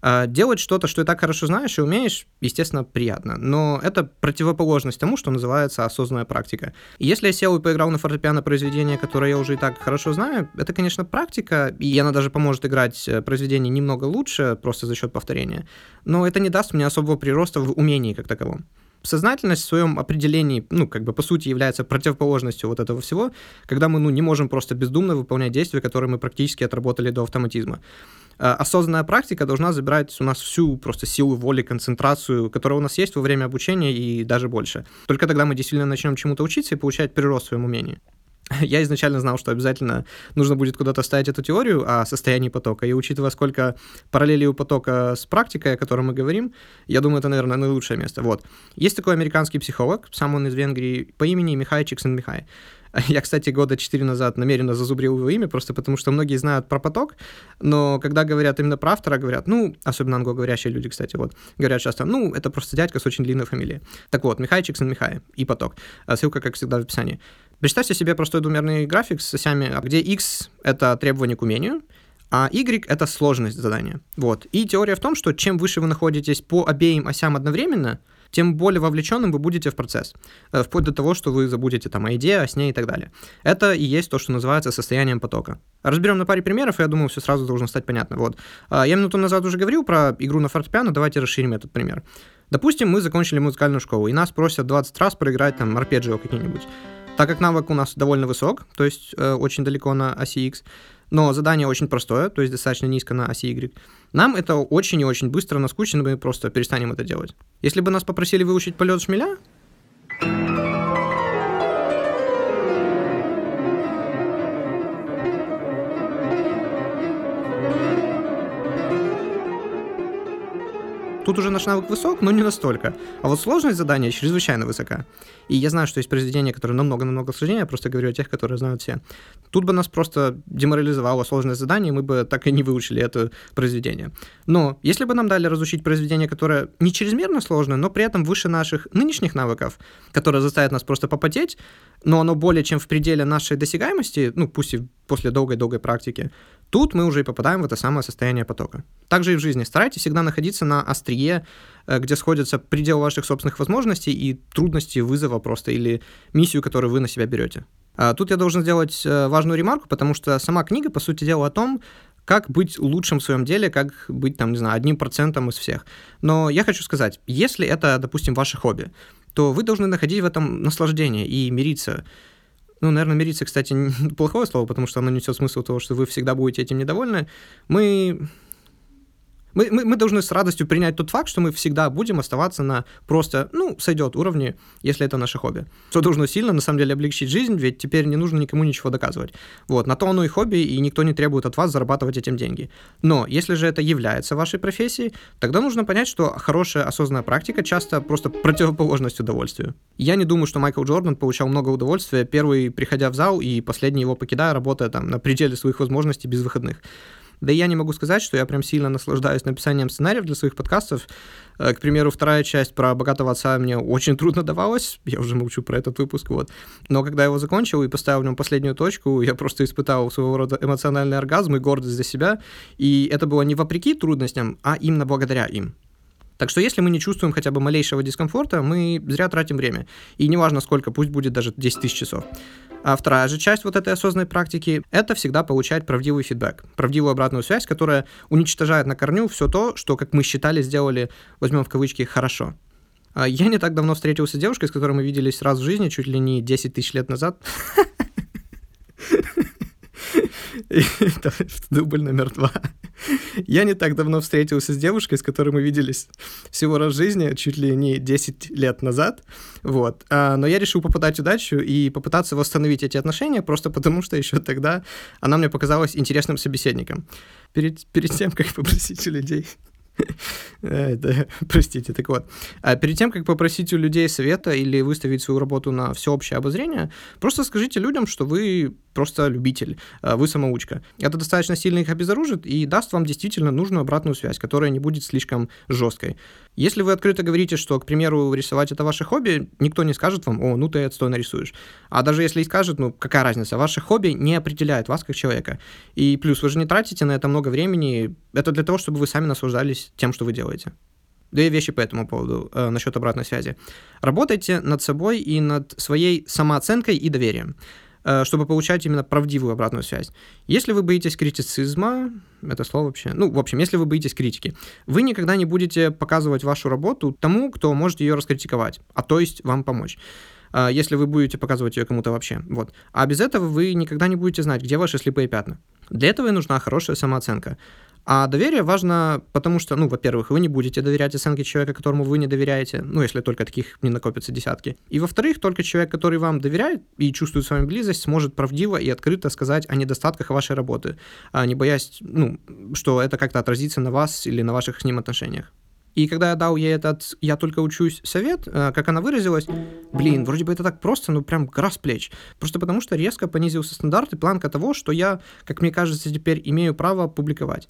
А, делать что-то, что ты так хорошо знаешь и умеешь, естественно, приятно. Но это противоположность тому, что называется осознанная практика. Если я сел и поиграл на фортепиано произведение, которое я уже и так хорошо знаю, это, конечно, практика, и она даже поможет играть э, произведение немного лучше, просто за счет повторения. Но это не даст мне особого прироста в умении как таковом. Сознательность в своем определении, ну, как бы по сути является противоположностью вот этого всего, когда мы, ну, не можем просто бездумно выполнять действия, которые мы практически отработали до автоматизма. А, осознанная практика должна забирать у нас всю просто силу воли, концентрацию, которая у нас есть во время обучения и даже больше. Только тогда мы действительно начнем чему-то учиться и получать прирост в своем умении. Я изначально знал, что обязательно нужно будет куда-то ставить эту теорию о состоянии потока. И учитывая, сколько параллелей у потока с практикой, о которой мы говорим, я думаю, это, наверное, наилучшее место. Вот. Есть такой американский психолог, сам он из Венгрии, по имени Михай Чиксен Михай. Я, кстати, года четыре назад намеренно зазубрил его имя, просто потому что многие знают про поток, но когда говорят именно про автора, говорят, ну, особенно англоговорящие люди, кстати, вот, говорят часто, ну, это просто дядька с очень длинной фамилией. Так вот, Михай Чиксен Михай и поток. Ссылка, как всегда, в описании. Представьте себе простой двумерный график с осями, где x — это требование к умению, а y — это сложность задания. Вот. И теория в том, что чем выше вы находитесь по обеим осям одновременно, тем более вовлеченным вы будете в процесс, э, вплоть до того, что вы забудете там о еде, о сне и так далее. Это и есть то, что называется состоянием потока. Разберем на паре примеров, и я думаю, все сразу должно стать понятно. Вот. А, я минуту назад уже говорил про игру на фортепиано, давайте расширим этот пример. Допустим, мы закончили музыкальную школу, и нас просят 20 раз проиграть там арпеджио какие-нибудь. Так как навык у нас довольно высок, то есть э, очень далеко на оси X, но задание очень простое, то есть достаточно низко на оси Y, нам это очень и очень быстро наскучно, мы просто перестанем это делать. Если бы нас попросили выучить полет шмеля, Тут уже наш навык высок, но не настолько. А вот сложность задания чрезвычайно высока. И я знаю, что есть произведения, которые намного-намного сложнее, я просто говорю о тех, которые знают все. Тут бы нас просто деморализовало сложность задания, мы бы так и не выучили это произведение. Но если бы нам дали разучить произведение, которое не чрезмерно сложное, но при этом выше наших нынешних навыков, которое заставит нас просто попотеть, но оно более чем в пределе нашей досягаемости, ну пусть и после долгой-долгой практики, Тут мы уже и попадаем в это самое состояние потока. Также и в жизни. Старайтесь всегда находиться на острие, э, где сходятся предел ваших собственных возможностей и трудности вызова просто или миссию, которую вы на себя берете. А тут я должен сделать э, важную ремарку, потому что сама книга, по сути дела, о том, как быть лучшим в своем деле, как быть, там, не знаю, одним процентом из всех. Но я хочу сказать, если это, допустим, ваше хобби, то вы должны находить в этом наслаждение и мириться ну, наверное, мириться, кстати, плохое слово, потому что оно несет смысл того, что вы всегда будете этим недовольны. Мы мы, мы, мы должны с радостью принять тот факт, что мы всегда будем оставаться на просто, ну, сойдет уровне, если это наше хобби. Что должно сильно, на самом деле, облегчить жизнь, ведь теперь не нужно никому ничего доказывать. Вот, на то оно и хобби, и никто не требует от вас зарабатывать этим деньги. Но если же это является вашей профессией, тогда нужно понять, что хорошая осознанная практика часто просто противоположность удовольствию. Я не думаю, что Майкл Джордан получал много удовольствия, первый приходя в зал и последний его покидая, работая там на пределе своих возможностей без выходных. Да и я не могу сказать, что я прям сильно наслаждаюсь написанием сценариев для своих подкастов. Э, к примеру, вторая часть про богатого отца мне очень трудно давалась. Я уже молчу про этот выпуск, вот. Но когда я его закончил и поставил в нем последнюю точку, я просто испытал своего рода эмоциональный оргазм и гордость за себя. И это было не вопреки трудностям, а именно благодаря им. Так что если мы не чувствуем хотя бы малейшего дискомфорта, мы зря тратим время. И неважно сколько, пусть будет даже 10 тысяч часов. А вторая же часть вот этой осознанной практики — это всегда получать правдивый фидбэк, правдивую обратную связь, которая уничтожает на корню все то, что, как мы считали, сделали, возьмем в кавычки, хорошо. А Я не так давно встретился с девушкой, с которой мы виделись раз в жизни, чуть ли не 10 тысяч лет назад. Дубль номер два. Я не так давно встретился с девушкой, с которой мы виделись всего раз в жизни, чуть ли не 10 лет назад. Вот. А, но я решил попытать удачу и попытаться восстановить эти отношения, просто потому что еще тогда она мне показалась интересным собеседником. Перед, перед тем, как попросить у людей это, простите, так вот. А перед тем, как попросить у людей совета или выставить свою работу на всеобщее обозрение, просто скажите людям, что вы просто любитель, а, вы самоучка. Это достаточно сильно их обезоружит и даст вам действительно нужную обратную связь, которая не будет слишком жесткой. Если вы открыто говорите, что, к примеру, рисовать это ваше хобби, никто не скажет вам, о, ну ты отстойно рисуешь. А даже если и скажет, ну какая разница, ваше хобби не определяет вас как человека. И плюс вы же не тратите на это много времени, это для того, чтобы вы сами наслаждались тем, что вы делаете. Две вещи по этому поводу, э, насчет обратной связи. Работайте над собой и над своей самооценкой и доверием. Э, чтобы получать именно правдивую обратную связь. Если вы боитесь критицизма, это слово вообще, ну, в общем, если вы боитесь критики, вы никогда не будете показывать вашу работу тому, кто может ее раскритиковать, а то есть вам помочь э, если вы будете показывать ее кому-то вообще. Вот. А без этого вы никогда не будете знать, где ваши слепые пятна. Для этого и нужна хорошая самооценка. А доверие важно, потому что, ну, во-первых, вы не будете доверять оценке человека, которому вы не доверяете, ну, если только таких не накопится десятки. И во-вторых, только человек, который вам доверяет и чувствует с вами близость, сможет правдиво и открыто сказать о недостатках вашей работы, а не боясь, ну, что это как-то отразится на вас или на ваших с ним отношениях. И когда я дал ей этот «я только учусь» совет, э, как она выразилась, блин, вроде бы это так просто, ну прям гора с плеч. Просто потому что резко понизился стандарт и планка того, что я, как мне кажется, теперь имею право публиковать.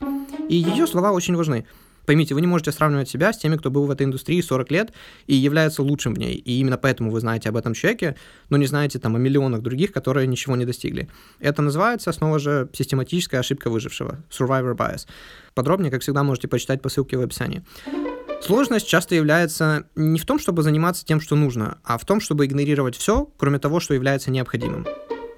И ее слова очень важны. Поймите, вы не можете сравнивать себя с теми, кто был в этой индустрии 40 лет и является лучшим в ней. И именно поэтому вы знаете об этом человеке, но не знаете там о миллионах других, которые ничего не достигли. Это называется снова же систематическая ошибка выжившего. Survivor bias. Подробнее, как всегда, можете почитать по ссылке в описании. Сложность часто является не в том, чтобы заниматься тем, что нужно, а в том, чтобы игнорировать все, кроме того, что является необходимым.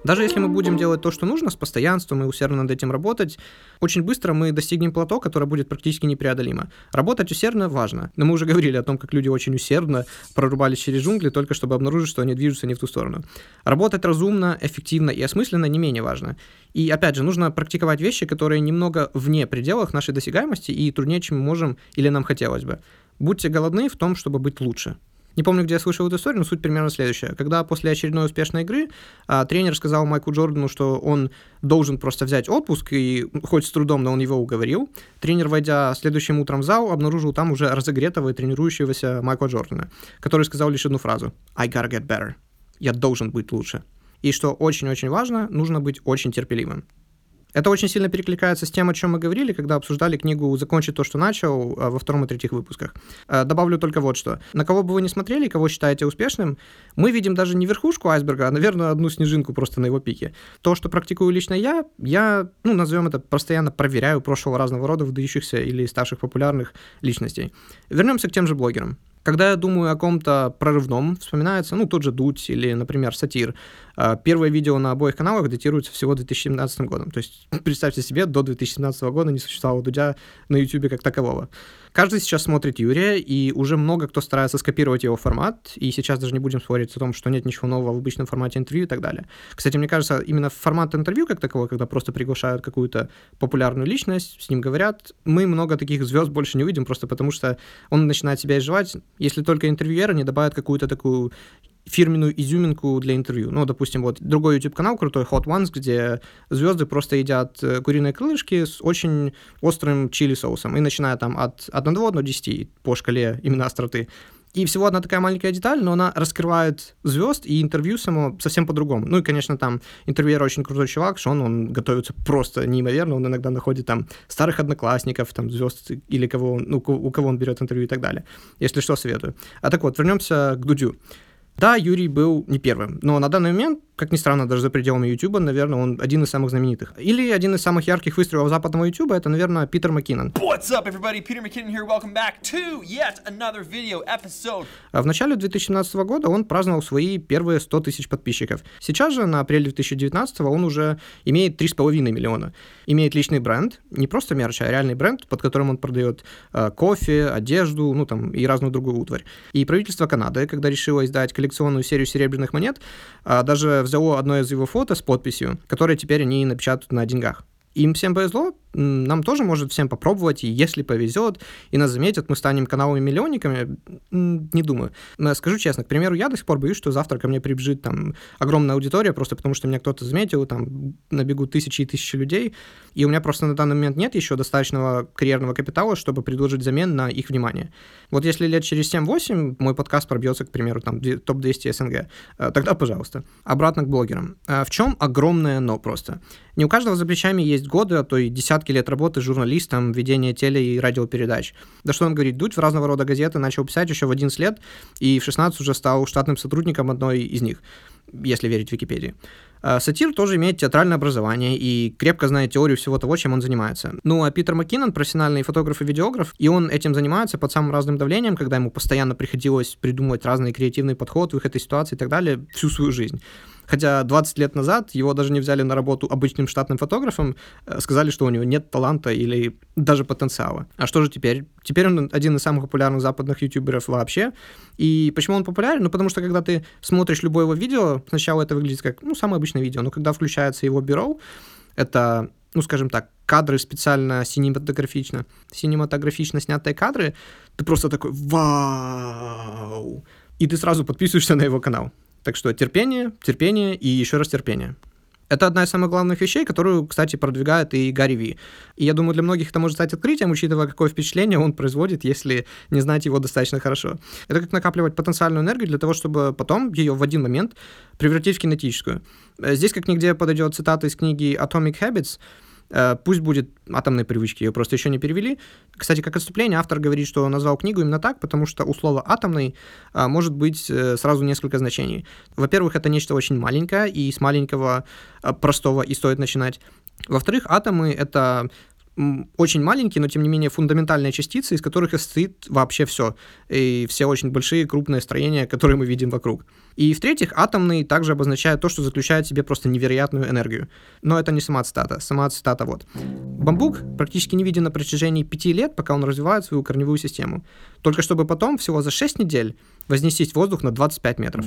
Даже если мы будем делать то, что нужно, с постоянством и усердно над этим работать, очень быстро мы достигнем плато, которое будет практически непреодолимо. Работать усердно важно. Но мы уже говорили о том, как люди очень усердно прорубались через джунгли, только чтобы обнаружить, что они движутся не в ту сторону. Работать разумно, эффективно и осмысленно не менее важно. И опять же, нужно практиковать вещи, которые немного вне пределах нашей досягаемости и труднее, чем мы можем или нам хотелось бы. Будьте голодны в том, чтобы быть лучше. Не помню, где я слышал эту историю, но суть примерно следующая. Когда после очередной успешной игры а, тренер сказал Майку Джордану, что он должен просто взять отпуск, и хоть с трудом, но он его уговорил, тренер, войдя следующим утром в зал, обнаружил там уже разогретого и тренирующегося Майкла Джордана, который сказал лишь одну фразу «I gotta get better». «Я должен быть лучше». И что очень-очень важно, нужно быть очень терпеливым. Это очень сильно перекликается с тем, о чем мы говорили, когда обсуждали книгу «Закончить то, что начал» а, во втором и третьих выпусках. А, добавлю только вот что. На кого бы вы ни смотрели, кого считаете успешным, мы видим даже не верхушку айсберга, а, наверное, одну снежинку просто на его пике. То, что практикую лично я, я, ну, назовем это, постоянно проверяю прошлого разного рода выдающихся или ставших популярных личностей. Вернемся к тем же блогерам. Когда я думаю о ком-то прорывном, вспоминается, ну, тот же Дудь или, например, Сатир. А, первое видео на обоих каналах датируется всего 2017 годом. То есть, представьте себе, до 2017 года не существовало Дудя на YouTube как такового. Каждый сейчас смотрит Юрия, и уже много кто старается скопировать его формат, и сейчас даже не будем спорить о том, что нет ничего нового в обычном формате интервью и так далее. Кстати, мне кажется, именно формат интервью как такового, когда просто приглашают какую-то популярную личность, с ним говорят, мы много таких звезд больше не увидим, просто потому что он начинает себя изживать, если только интервьюеры не добавят какую-то такую фирменную изюминку для интервью. Ну, допустим, вот другой YouTube-канал крутой, Hot Ones, где звезды просто едят э, куриные крылышки с очень острым чили-соусом, и начиная там от 1 до 10 по шкале именно остроты. И всего одна такая маленькая деталь, но она раскрывает звезд и интервью само совсем по-другому. Ну и, конечно, там интервьюер очень крутой чувак, Шон, он готовится просто неимоверно, он иногда находит там старых одноклассников, там звезд или кого, ну, у кого он берет интервью и так далее. Если что, советую. А так вот, вернемся к Дудю. Да, Юрий был не первым, но на данный момент как ни странно, даже за пределами YouTube, наверное, он один из самых знаменитых. Или один из самых ярких выстрелов западного YouTube, это, наверное, Питер Маккинон. What's up, everybody? Peter McKinnon here. Welcome back to yet another video episode. А В начале 2017 года он праздновал свои первые 100 тысяч подписчиков. Сейчас же, на апреле 2019 он уже имеет 3,5 миллиона. Имеет личный бренд, не просто мерч, а реальный бренд, под которым он продает э, кофе, одежду, ну там и разную другую утварь. И правительство Канады, когда решило издать коллекционную серию серебряных монет, а, даже взяло одно из его фото с подписью, которое теперь они напечатают на деньгах. Им всем повезло, нам тоже может всем попробовать, и если повезет, и нас заметят, мы станем каналами-миллионниками, не думаю. Но скажу честно, к примеру, я до сих пор боюсь, что завтра ко мне прибежит там огромная аудитория, просто потому что меня кто-то заметил, там набегут тысячи и тысячи людей, и у меня просто на данный момент нет еще достаточного карьерного капитала, чтобы предложить замен на их внимание. Вот если лет через 7-8 мой подкаст пробьется, к примеру, там две- топ-200 СНГ, э, тогда пожалуйста. Обратно к блогерам. Э, В чем огромное но просто? Не у каждого за плечами есть годы, а то и десятки лет работы журналистом, ведения теле- и радиопередач. Да что он говорит, Дудь в разного рода газеты начал писать еще в 11 лет, и в 16 уже стал штатным сотрудником одной из них, если верить Википедии. А Сатир тоже имеет театральное образование и крепко знает теорию всего того, чем он занимается. Ну, а Питер Маккинон профессиональный фотограф и видеограф, и он этим занимается под самым разным давлением, когда ему постоянно приходилось придумывать разные креативные подходы, выход из ситуации и так далее всю свою жизнь. Хотя 20 лет назад его даже не взяли на работу обычным штатным фотографом, э, сказали, что у него нет таланта или даже потенциала. А что же теперь? Теперь он один из самых популярных западных ютуберов вообще. И почему он популярен? Ну, потому что когда ты смотришь любое его видео, сначала это выглядит как, ну, самое обычное видео, но когда включается его бюро, это, ну, скажем так, кадры специально синематографично, синематографично снятые кадры, ты просто такой «Вау!» И ты сразу подписываешься на его канал. Так что терпение, терпение и еще раз терпение. Это одна из самых главных вещей, которую, кстати, продвигает и Гарри Ви. И я думаю, для многих это может стать открытием, учитывая, какое впечатление он производит, если не знать его достаточно хорошо. Это как накапливать потенциальную энергию для того, чтобы потом ее в один момент превратить в кинетическую. Э, Здесь как нигде подойдет цитата из книги Atomic Habits, Пусть будет атомные привычки, ее просто еще не перевели. Кстати, как отступление, автор говорит, что назвал книгу именно так, потому что у слова «атомный» а, может быть э, сразу несколько значений. Во-первых, это нечто очень маленькое, и с маленького простого и стоит начинать. Во-вторых, атомы — это очень маленькие, но тем не менее фундаментальные частицы, из которых состоит вообще все. И все очень большие, крупные строения, которые мы видим вокруг. И в-третьих, атомный также обозначает то, что заключает в себе просто невероятную энергию. Но это не сама цитата. Сама цитата вот. Бамбук практически не виден на протяжении пяти лет, пока он развивает свою корневую систему. Только чтобы потом, всего за 6 недель, вознестись в воздух на 25 метров.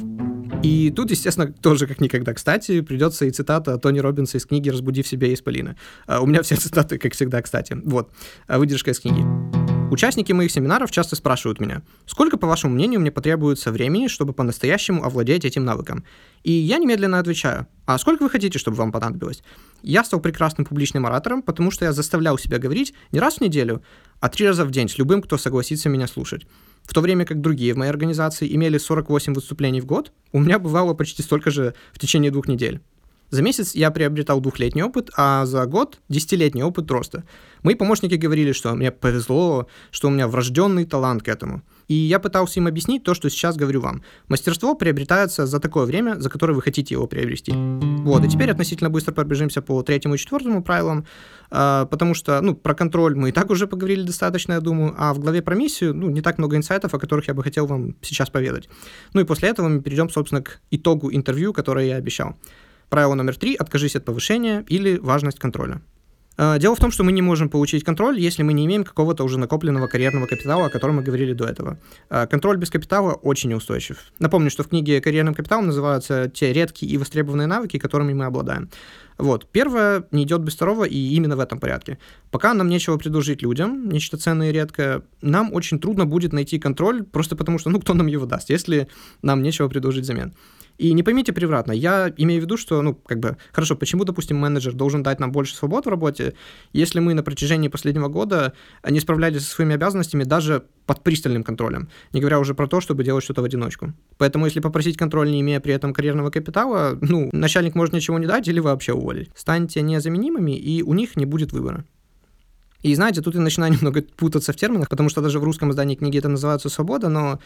И тут, естественно, тоже как никогда, кстати, придется и цитата Тони Робинса из книги «Разбуди в себе исполина». У меня все цитаты, как всегда, кстати. Вот, а, выдержка из книги. Участники моих семинаров часто спрашивают меня, сколько, по вашему мнению, мне потребуется времени, чтобы по-настоящему овладеть этим навыком? И я немедленно отвечаю, а сколько вы хотите, чтобы вам понадобилось? Я стал прекрасным публичным оратором, потому что я заставлял себя говорить не раз в неделю, а три раза в день с любым, кто согласится меня слушать. В то время как другие в моей организации имели 48 выступлений в год, у меня бывало почти столько же в течение двух недель. За месяц я приобретал двухлетний опыт, а за год — десятилетний опыт роста. Мои помощники говорили, что мне повезло, что у меня врожденный талант к этому. И я пытался им объяснить то, что сейчас говорю вам. Мастерство приобретается за такое время, за которое вы хотите его приобрести. Вот, и теперь относительно быстро пробежимся по третьему и четвертому правилам, а, потому что, ну, про контроль мы и так уже поговорили достаточно, я думаю, а в главе про миссию, ну, не так много инсайтов, о которых я бы хотел вам сейчас поведать. Ну и после этого мы перейдем, собственно, к итогу интервью, которое я обещал. Правило номер три – откажись от повышения или важность контроля. Э, Дело в том, что мы не можем получить контроль, если мы не имеем какого-то уже накопленного карьерного капитала, о котором мы говорили до этого. Э, Контроль без капитала очень неустойчив. Напомню, что в книге «Карьерным капиталом» называются те редкие и востребованные навыки, которыми мы обладаем. Вот. Первое не идет без второго, и именно в этом порядке. Пока нам нечего предложить людям, нечто ценное и редкое, нам очень трудно будет найти контроль, просто потому что, ну, кто нам его даст, если нам нечего предложить взамен. И не поймите превратно, я имею в виду, что, ну, как бы, хорошо, почему, допустим, менеджер должен дать нам больше свобод в работе, если мы на протяжении последнего года не справлялись со своими обязанностями даже под пристальным контролем, не говоря уже про то, чтобы делать что-то в одиночку. Поэтому, если попросить контроль, не имея при этом карьерного капитала, ну, начальник может ничего не дать или вообще уволить. Станьте незаменимыми, и у них не будет выбора. И знаете, тут я начинаю немного путаться в терминах, потому что даже в русском издании книги это называется «свобода», но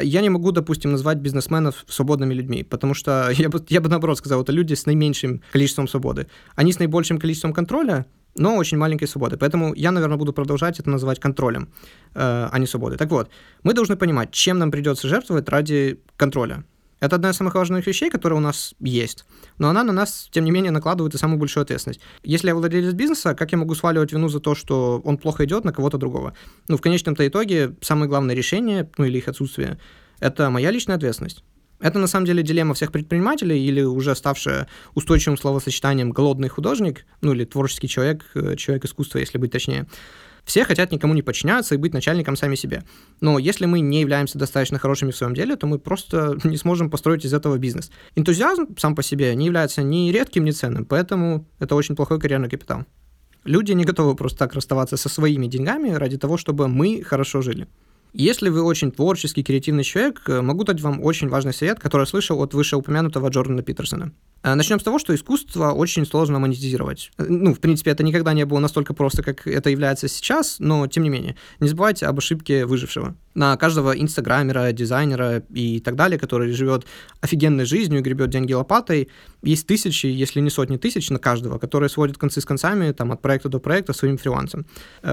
Я не могу, допустим, назвать бизнесменов свободными людьми, потому что я бы, я бы наоборот сказал, это люди с наименьшим количеством свободы. Они с наибольшим количеством контроля, но очень маленькой свободы. Поэтому я, наверное, буду продолжать это называть контролем, э, а не свободой. Так вот, мы должны понимать, чем нам придется жертвовать ради контроля. Это одна из самых важных вещей, которая у нас есть. Но она на нас, тем не менее, накладывает и самую большую ответственность. Если я владелец бизнеса, как я могу сваливать вину за то, что он плохо идет на кого-то другого? Ну, в конечном-то итоге, самое главное решение, ну или их отсутствие, это моя личная ответственность. Это на самом деле дилемма всех предпринимателей или уже ставшая устойчивым словосочетанием голодный художник, ну или творческий человек, человек искусства, если быть точнее. Все хотят никому не подчиняться и быть начальником сами себе. Но если мы не являемся достаточно хорошими в своем деле, то мы просто не сможем построить из этого бизнес. Энтузиазм сам по себе не является ни редким, ни ценным, поэтому это очень плохой карьерный капитал. Люди не готовы просто так расставаться со своими деньгами ради того, чтобы мы хорошо жили. Если вы очень творческий, креативный человек, э, могу дать вам очень важный совет, который я слышал от вышеупомянутого Джордана Питерсона. Э, Начнем с того, что искусство очень сложно монетизировать. Э, ну, в принципе, это никогда не было настолько просто, как это является сейчас, но тем не менее. Не забывайте об ошибке выжившего. На каждого инстаграмера, дизайнера и так далее, который живет офигенной жизнью гребет деньги лопатой, есть тысячи, если не сотни тысяч на каждого, которые сводят концы с концами там, от проекта до проекта своим фрилансом.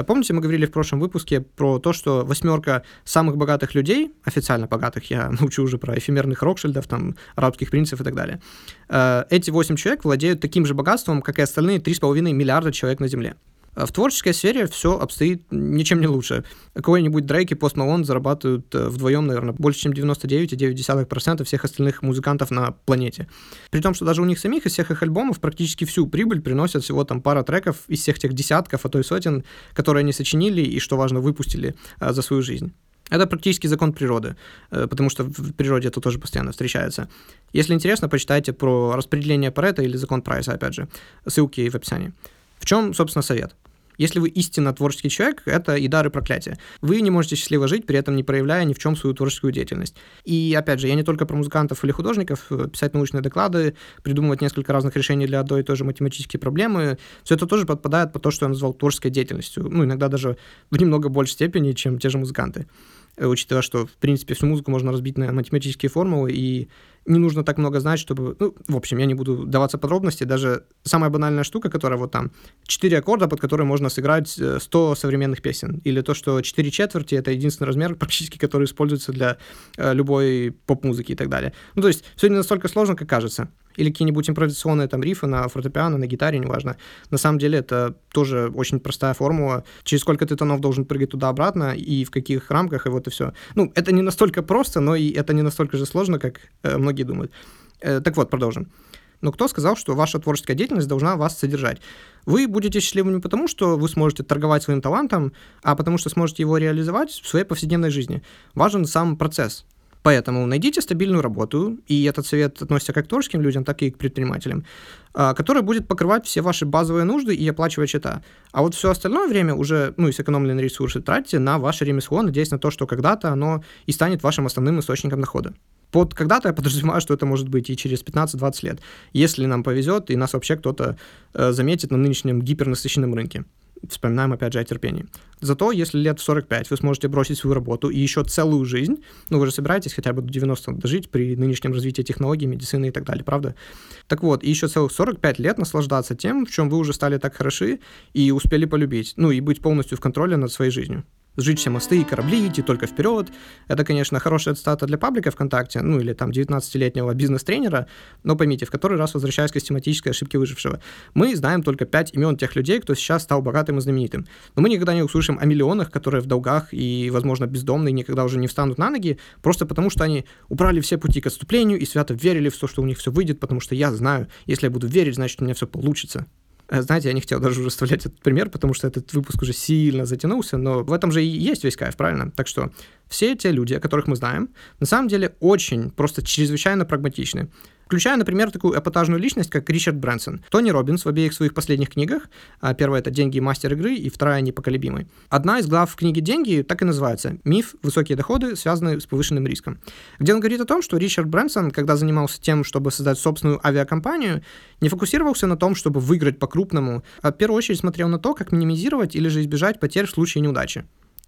Помните, мы говорили в прошлом выпуске про то, что восьмерка самых богатых людей, официально богатых, я научу уже про эфемерных Рокшильдов, там, арабских принцев и так далее, э, эти 8 человек владеют таким же богатством, как и остальные 3,5 миллиарда человек на Земле. В творческой сфере все обстоит ничем не лучше. Какой-нибудь Дрейк и Пост Малон зарабатывают э, вдвоем, наверное, больше, чем 99,9% всех остальных музыкантов на планете. При том, что даже у них самих из всех их альбомов практически всю прибыль приносят всего там пара треков из всех тех десятков, а то и сотен, которые они сочинили и, что важно, выпустили э, за свою жизнь. Это практически закон природы, э, потому что в природе это тоже постоянно встречается. Если интересно, почитайте про распределение Парета или закон Прайса, опять же. Ссылки в описании. В чем, собственно, совет? Если вы истинно творческий человек, это и дар, и проклятие. Вы не можете счастливо жить, при этом не проявляя ни в чем свою творческую деятельность. И, опять же, я не только про музыкантов или художников, э, писать научные доклады, придумывать несколько разных решений для одной и той же математической проблемы, все это тоже подпадает под то, что я назвал творческой деятельностью. Ну, иногда даже в немного большей степени, чем те же музыканты. Э, учитывая, что, в принципе, всю музыку можно разбить на математические формулы, и не нужно так много знать, чтобы... Ну, в общем, я не буду даваться подробности. Даже самая банальная штука, которая вот там, 4 аккорда, под которые можно сыграть 100 э, современных песен. Или то, что 4 четверти — это единственный размер, практически, который используется для э, любой поп-музыки и так далее. Ну, то есть все не настолько сложно, как кажется или какие-нибудь импровизационные там рифы на фортепиано, на гитаре, неважно. На самом деле это тоже очень простая формула. Через сколько ты тонов должен прыгать туда-обратно и в каких рамках, и вот и все. Ну, это не настолько просто, но и это не настолько же сложно, как э, многие думают. Э, так вот, продолжим. Но кто сказал, что ваша творческая деятельность должна вас содержать? Вы будете счастливыми потому, что вы сможете торговать своим талантом, а потому что сможете его реализовать в своей повседневной жизни. Важен сам процесс. Поэтому найдите стабильную работу, и этот совет относится как к творческим людям, так и к предпринимателям, а, которая будет покрывать все ваши базовые нужды и оплачивать счета. А вот все остальное время уже, ну, и сэкономленные ресурсы тратите на ваше ремесло, надеясь на то, что когда-то оно и станет вашим основным источником дохода. Под когда-то я подразумеваю, что это может быть и через 15-20 лет, если нам повезет, и нас вообще кто-то э, заметит на нынешнем гипернасыщенном рынке вспоминаем опять же о терпении. Зато, если лет в 45 вы сможете бросить свою работу и еще целую жизнь, ну вы же собираетесь хотя бы до 90 дожить при нынешнем развитии технологий, медицины и так далее, правда? Так вот, и еще целых 45 лет наслаждаться тем, в чем вы уже стали так хороши и успели полюбить, ну и быть полностью в контроле над своей жизнью сжечь все мосты и корабли, идти только вперед. Это, конечно, хорошая цитата для паблика ВКонтакте, ну или там 19-летнего бизнес-тренера, но поймите, в который раз возвращаясь к систематической ошибке выжившего. Мы знаем только пять имен тех людей, кто сейчас стал богатым и знаменитым. Но мы никогда не услышим о миллионах, которые в долгах и, возможно, бездомные никогда уже не встанут на ноги, просто потому что они убрали все пути к отступлению и свято верили в то, что у них все выйдет, потому что я знаю, если я буду верить, значит, у меня все получится. Э, знаете, я не хотел даже уже вставлять этот пример, потому что этот выпуск уже сильно затянулся, но в этом же и есть весь кайф, правильно? Так что все те люди, о которых мы знаем, на самом деле очень, просто чрезвычайно прагматичны. Включая, например, такую эпатажную личность, как Ричард Брэнсон. Тони Робинс в обеих своих последних книгах, а первая это «Деньги и мастер игры», и вторая «Непоколебимый». Одна из глав книги «Деньги» так и называется «Миф. Высокие доходы, связанные с повышенным риском», где он говорит о том, что Ричард Брэнсон, когда занимался тем, чтобы создать собственную авиакомпанию, не фокусировался на том, чтобы выиграть по-крупному, а в первую очередь смотрел на то, как минимизировать или же избежать потерь в случае неудачи.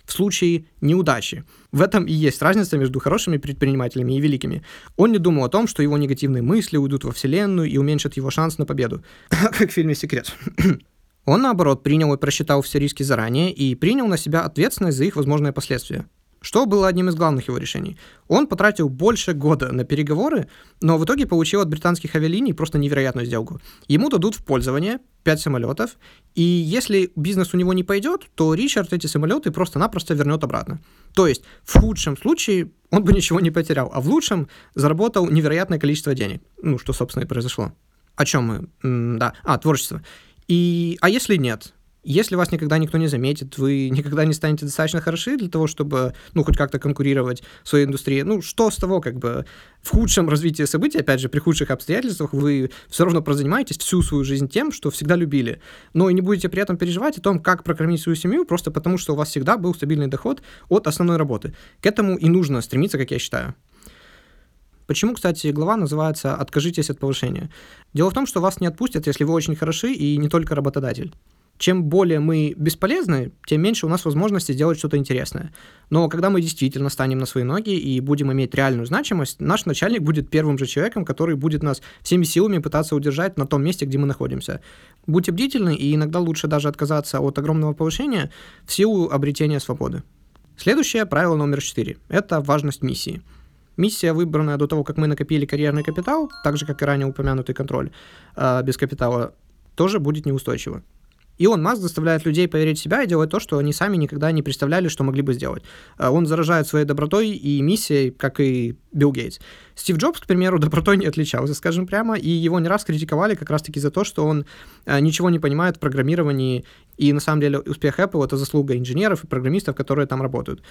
В случае неудачи. В этом и есть разница между хорошими предпринимателями и великими. Он не думал о том, что его негативные мысли уйдут во Вселенную и уменьшат его шанс на победу. как в фильме «Секрет». Он, наоборот, принял и просчитал все риски заранее и принял на себя ответственность за их возможные последствия. Что было одним из главных его решений? Он потратил больше года на переговоры, но в итоге получил от британских авиалиний просто невероятную сделку. Ему дадут в пользование 5 самолетов, и если бизнес у него не пойдет, то Ричард эти самолеты просто-напросто вернет обратно. То есть в худшем случае он бы ничего не потерял, а в лучшем заработал невероятное количество денег. Ну, что, собственно, и произошло. О чем мы? М да, а, творчество. И, а если нет? Если вас никогда никто не заметит, вы никогда не станете достаточно хороши для того, чтобы, ну, хоть как-то конкурировать в своей индустрии, ну, что с того, как бы, в худшем развитии событий, опять же, при худших обстоятельствах, вы все равно прозанимаетесь всю свою жизнь тем, что всегда любили, но и не будете при этом переживать о том, как прокормить свою семью, просто потому что у вас всегда был стабильный доход от основной работы. К этому и нужно стремиться, как я считаю. Почему, кстати, глава называется «Откажитесь от повышения»? Дело в том, что вас не отпустят, если вы очень хороши и не только работодатель чем более мы бесполезны, тем меньше у нас возможности сделать что-то интересное. Но когда мы действительно станем на свои ноги и будем иметь реальную значимость, наш начальник будет первым же человеком, который будет нас всеми силами пытаться удержать на том месте, где мы находимся. Будьте бдительны, и иногда лучше даже отказаться от огромного повышения в силу обретения свободы. Следующее правило номер четыре – это важность миссии. Миссия, выбранная до того, как мы накопили карьерный капитал, так же, как и ранее упомянутый контроль э, без капитала, тоже будет неустойчива. Илон Маск заставляет людей поверить в себя и делать то, что они сами никогда не представляли, что могли бы сделать. Э, он заражает своей добротой и миссией, как и Билл Гейтс. Стив Джобс, к примеру, добротой не отличался, скажем прямо, и его не раз критиковали как раз-таки за то, что он э, ничего не понимает в программировании, и на самом деле успех Apple — это заслуга инженеров и программистов, которые там работают.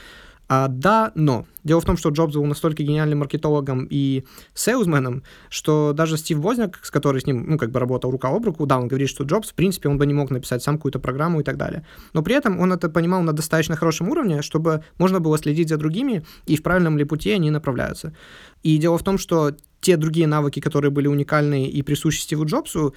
А, да, но. Дело в том, что Джобс был настолько гениальным маркетологом и сейлзменом, что даже Стив Возняк, с которым с ним, ну, как бы работал рука об руку, да, он говорит, что Джобс, в принципе, он бы не мог написать сам какую-то программу и так далее. Но при этом он это понимал на достаточно хорошем уровне, чтобы можно было следить за другими, и в правильном ли пути они направляются. И дело в том, что те другие навыки, которые были уникальны и присущи Стиву Джобсу,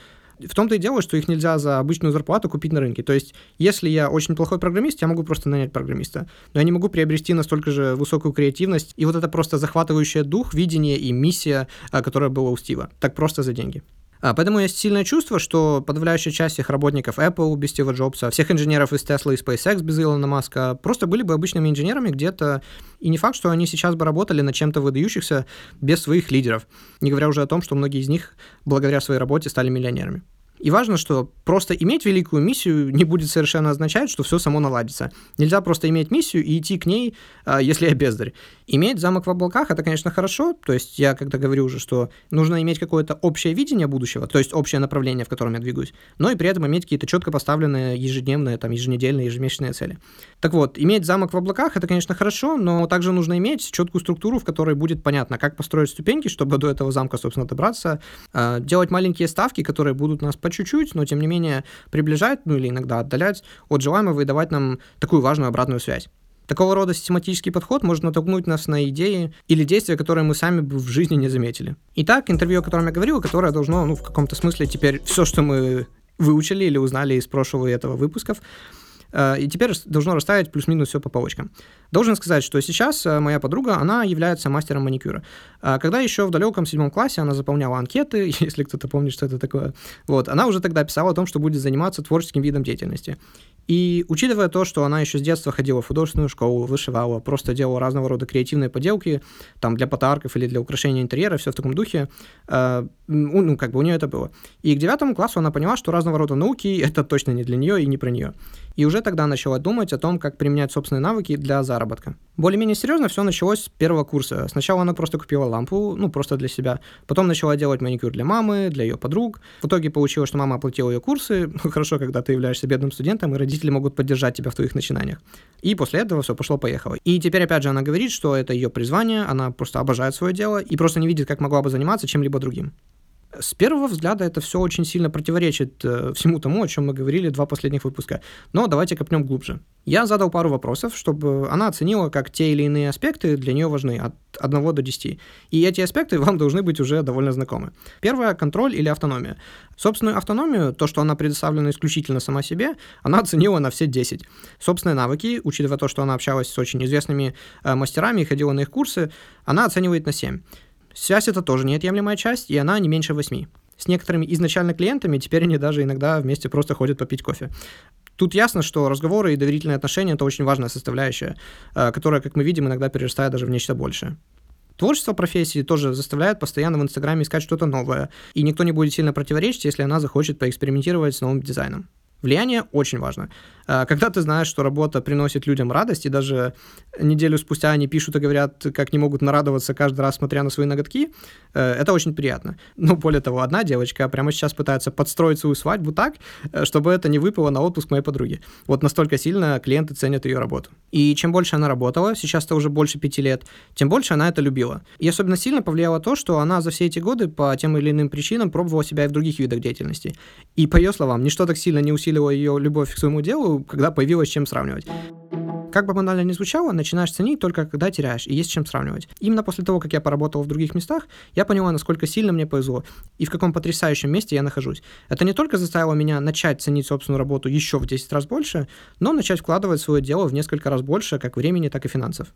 в том-то и дело, что их нельзя за обычную зарплату купить на рынке. То есть, если я очень плохой программист, я могу просто нанять программиста. Но я не могу приобрести настолько же высокую креативность. И вот это просто захватывающее дух, видение и миссия, а, которая была у Стива. Так просто за деньги. А, поэтому есть сильное чувство, что подавляющая часть всех работников Apple без Стива Джобса, всех инженеров из Tesla и SpaceX без Илона Маска просто были бы обычными инженерами где-то, и не факт, что они сейчас бы работали над чем-то выдающихся без своих лидеров, не говоря уже о том, что многие из них благодаря своей работе стали миллионерами. И важно, что просто иметь великую миссию не будет совершенно означать, что все само наладится. Нельзя просто иметь миссию и идти к ней, а, если я бездарь. Иметь замок в облаках — это, конечно, хорошо. То есть я когда говорю уже, что нужно иметь какое-то общее видение будущего, то есть общее направление, в котором я двигаюсь, но и при этом иметь какие-то четко поставленные ежедневные, там, еженедельные, ежемесячные цели. Так вот, иметь замок в облаках — это, конечно, хорошо, но также нужно иметь четкую структуру, в которой будет понятно, как построить ступеньки, чтобы до этого замка, собственно, добраться, а, делать маленькие ставки, которые будут нас по чуть-чуть, но тем не менее приближать, ну или иногда отдалять от желаемого и давать нам такую важную обратную связь. Такого рода систематический подход может натолкнуть нас на идеи или действия, которые мы сами бы в жизни не заметили. Итак, интервью, о котором я говорил, которое должно, ну, в каком-то смысле теперь все, что мы выучили или узнали из прошлого и этого выпусков, и теперь должно расставить плюс-минус все по полочкам. Должен сказать, что сейчас э, моя подруга, она является мастером маникюра. Э, когда еще в далеком седьмом классе она заполняла анкеты, если кто-то помнит, что это такое, вот, она уже тогда писала о том, что будет заниматься творческим видом деятельности. И учитывая то, что она еще с детства ходила в художественную школу, вышивала, просто делала разного рода креативные поделки, там, для подарков или для украшения интерьера, все в таком духе, э, ну, как бы у нее это было. И к девятому классу она поняла, что разного рода науки — это точно не для нее и не про нее. И уже тогда начала думать о том, как применять собственные навыки для заработка. Более-менее серьезно все началось с первого курса. Сначала она просто купила лампу, ну, просто для себя. Потом начала делать маникюр для мамы, для ее подруг. В итоге получилось, что мама оплатила ее курсы. Ну, хорошо, когда ты являешься бедным студентом, и родители могут поддержать тебя в твоих начинаниях. И после этого все пошло-поехало. И теперь, опять же, она говорит, что это ее призвание, она просто обожает свое дело и просто не видит, как могла бы заниматься чем-либо другим. С первого взгляда это все очень сильно противоречит э, всему тому, о чем мы говорили два последних выпуска. Но давайте копнем глубже. Я задал пару вопросов, чтобы она оценила, как те или иные аспекты для нее важны от 1 до 10. И эти аспекты вам должны быть уже довольно знакомы. Первое — контроль или автономия. Собственную автономию, то, что она предоставлена исключительно сама себе, она оценила на все 10. Собственные навыки, учитывая то, что она общалась с очень известными э, мастерами и ходила на их курсы, она оценивает на 7. Связь — это тоже неотъемлемая часть, и она не меньше 8 с некоторыми изначально клиентами, теперь они даже иногда вместе просто ходят попить кофе. Тут ясно, что разговоры и доверительные отношения — это очень важная составляющая, э, которая, как мы видим, иногда перерастает даже в нечто большее. Творчество профессии тоже заставляет постоянно в Инстаграме искать что-то новое, и никто не будет сильно противоречить, если она захочет поэкспериментировать с новым дизайном. Влияние очень важно. А, когда ты знаешь, что работа приносит людям радость, и даже неделю спустя они пишут и говорят, как не могут нарадоваться каждый раз, смотря на свои ноготки, э, это очень приятно. Но более того, одна девочка прямо сейчас пытается подстроить свою свадьбу так, э, чтобы это не выпало на отпуск моей подруги. Вот настолько сильно клиенты ценят ее работу. И чем больше она работала, сейчас это уже больше пяти лет, тем больше она это любила. И особенно сильно повлияло то, что она за все эти годы по тем или иным причинам пробовала себя и в других видах деятельности. И по ее словам, ничто так сильно не усиливало ее любовь к своему делу, когда появилось чем сравнивать. Как бы банально ни звучало, начинаешь ценить только когда теряешь, и есть чем сравнивать. Именно после того, как я поработал в других местах, я поняла, насколько сильно мне повезло и в каком потрясающем месте я нахожусь. Это не только заставило меня начать ценить собственную работу еще в 10 раз больше, но начать вкладывать свое дело в несколько раз больше как времени, так и финансов.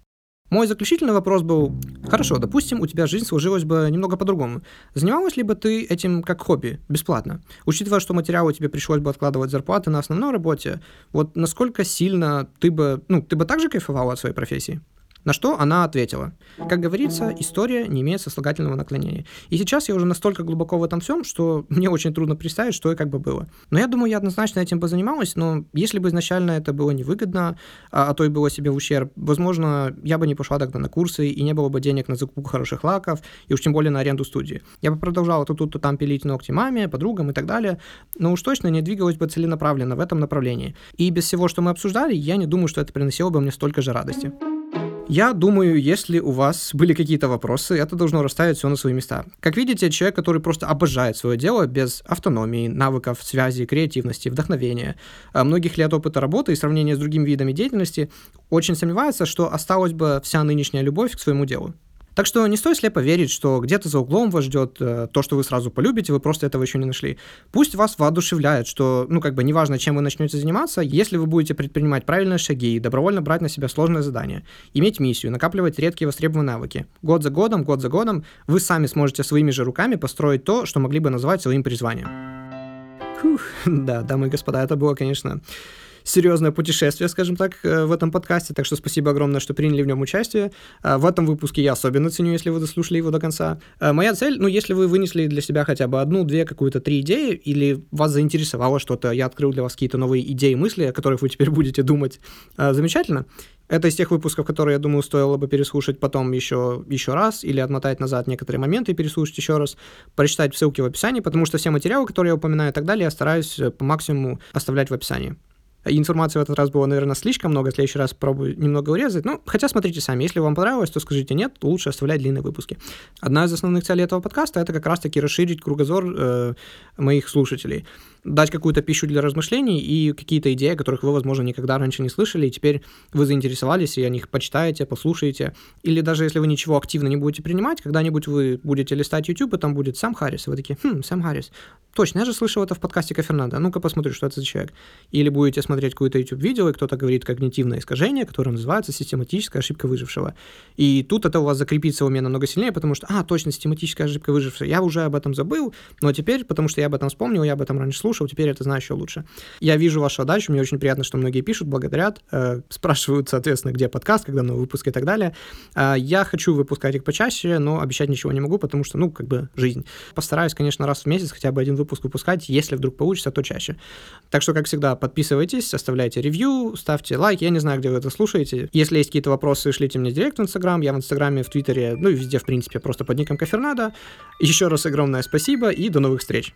Мой заключительный вопрос был, хорошо, допустим, у тебя жизнь сложилась бы немного по-другому. Занималась ли бы ты этим как хобби, бесплатно? Учитывая, что материалы тебе пришлось бы откладывать зарплаты на основной работе, вот насколько сильно ты бы, ну, ты бы также кайфовала от своей профессии? На что она ответила. Как говорится, история не имеет сослагательного наклонения. И сейчас я уже настолько глубоко в этом всем, что мне очень трудно представить, что и как бы было. Но я думаю, я однозначно этим бы занималась, но если бы изначально это было невыгодно, а, а то и было себе в ущерб, возможно, я бы не пошла тогда на курсы, и не было бы денег на закупку хороших лаков, и уж тем более на аренду студии. Я бы продолжала то тут, то там пилить ногти маме, подругам и так далее, но уж точно не двигалась бы целенаправленно в этом направлении. И без всего, что мы обсуждали, я не думаю, что это приносило бы мне столько же радости. Я думаю, если у вас были какие-то вопросы, это должно расставить все на свои места. Как видите, человек, который просто обожает свое дело без автономии, навыков, связи, креативности, вдохновения, а многих лет опыта работы и сравнения с другими видами деятельности, очень сомневается, что осталась бы вся нынешняя любовь к своему делу. Так что не стоит слепо верить, что где-то за углом вас ждет э, то, что вы сразу полюбите, вы просто этого еще не нашли. Пусть вас воодушевляет, что, ну, как бы, неважно, чем вы начнете заниматься, если вы будете предпринимать правильные шаги и добровольно брать на себя сложные задания, иметь миссию, накапливать редкие востребованные навыки. Год за годом, год за годом вы сами сможете своими же руками построить то, что могли бы назвать своим призванием. Фух, да, дамы и господа, это было, конечно, серьезное путешествие, скажем так, э, в этом подкасте, так что спасибо огромное, что приняли в нем участие. А, в этом выпуске я особенно ценю, если вы дослушали его до конца. А, моя цель, ну, если вы вынесли для себя хотя бы одну, две, какую-то три идеи, или вас заинтересовало что-то, я открыл для вас какие-то новые идеи, мысли, о которых вы теперь будете думать, а, замечательно. Это из тех выпусков, которые, я думаю, стоило бы переслушать потом еще, еще раз или отмотать назад некоторые моменты и переслушать еще раз, прочитать ссылки в описании, потому что все материалы, которые я упоминаю и так далее, я стараюсь э, по максимуму оставлять в описании. Информации в этот раз было, наверное, слишком много. В следующий раз попробую немного урезать. Ну, хотя смотрите сами. Если вам понравилось, то скажите нет, лучше оставлять длинные выпуски. Одна из основных целей этого подкаста — это как раз-таки расширить кругозор э, моих слушателей дать какую-то пищу для размышлений и какие-то идеи, о которых вы, возможно, никогда раньше не слышали, и теперь вы заинтересовались, и о них почитаете, послушаете. Или даже если вы ничего активно не будете принимать, когда-нибудь вы будете листать YouTube, и там будет Сэм Харрис, и вы такие, хм, Сэм Харрис. Точно, я же слышал это в подкасте Кафернадо. Ну-ка посмотрю, что это за человек. Или будете смотреть какое-то YouTube-видео, и кто-то говорит когнитивное искажение, которое называется систематическая ошибка выжившего. И тут это у вас закрепится в уме намного сильнее, потому что, а, точно, систематическая ошибка выжившего. Я уже об этом забыл, но теперь, потому что я об этом вспомнил, я об этом раньше слушал, слушал, теперь это знаю еще лучше. Я вижу вашу отдачу, мне очень приятно, что многие пишут, благодарят, э, спрашивают, соответственно, где подкаст, когда новый выпуск и так далее. Э, я хочу выпускать их почаще, но обещать ничего не могу, потому что, ну, как бы, жизнь. Постараюсь, конечно, раз в месяц хотя бы один выпуск выпускать, если вдруг получится, то чаще. Так что, как всегда, подписывайтесь, оставляйте ревью, ставьте лайк, я не знаю, где вы это слушаете. Если есть какие-то вопросы, шлите мне директ в Инстаграм, я в Инстаграме, в Твиттере, ну и везде, в принципе, просто под ником Кафернадо. Еще раз огромное спасибо и до новых встреч.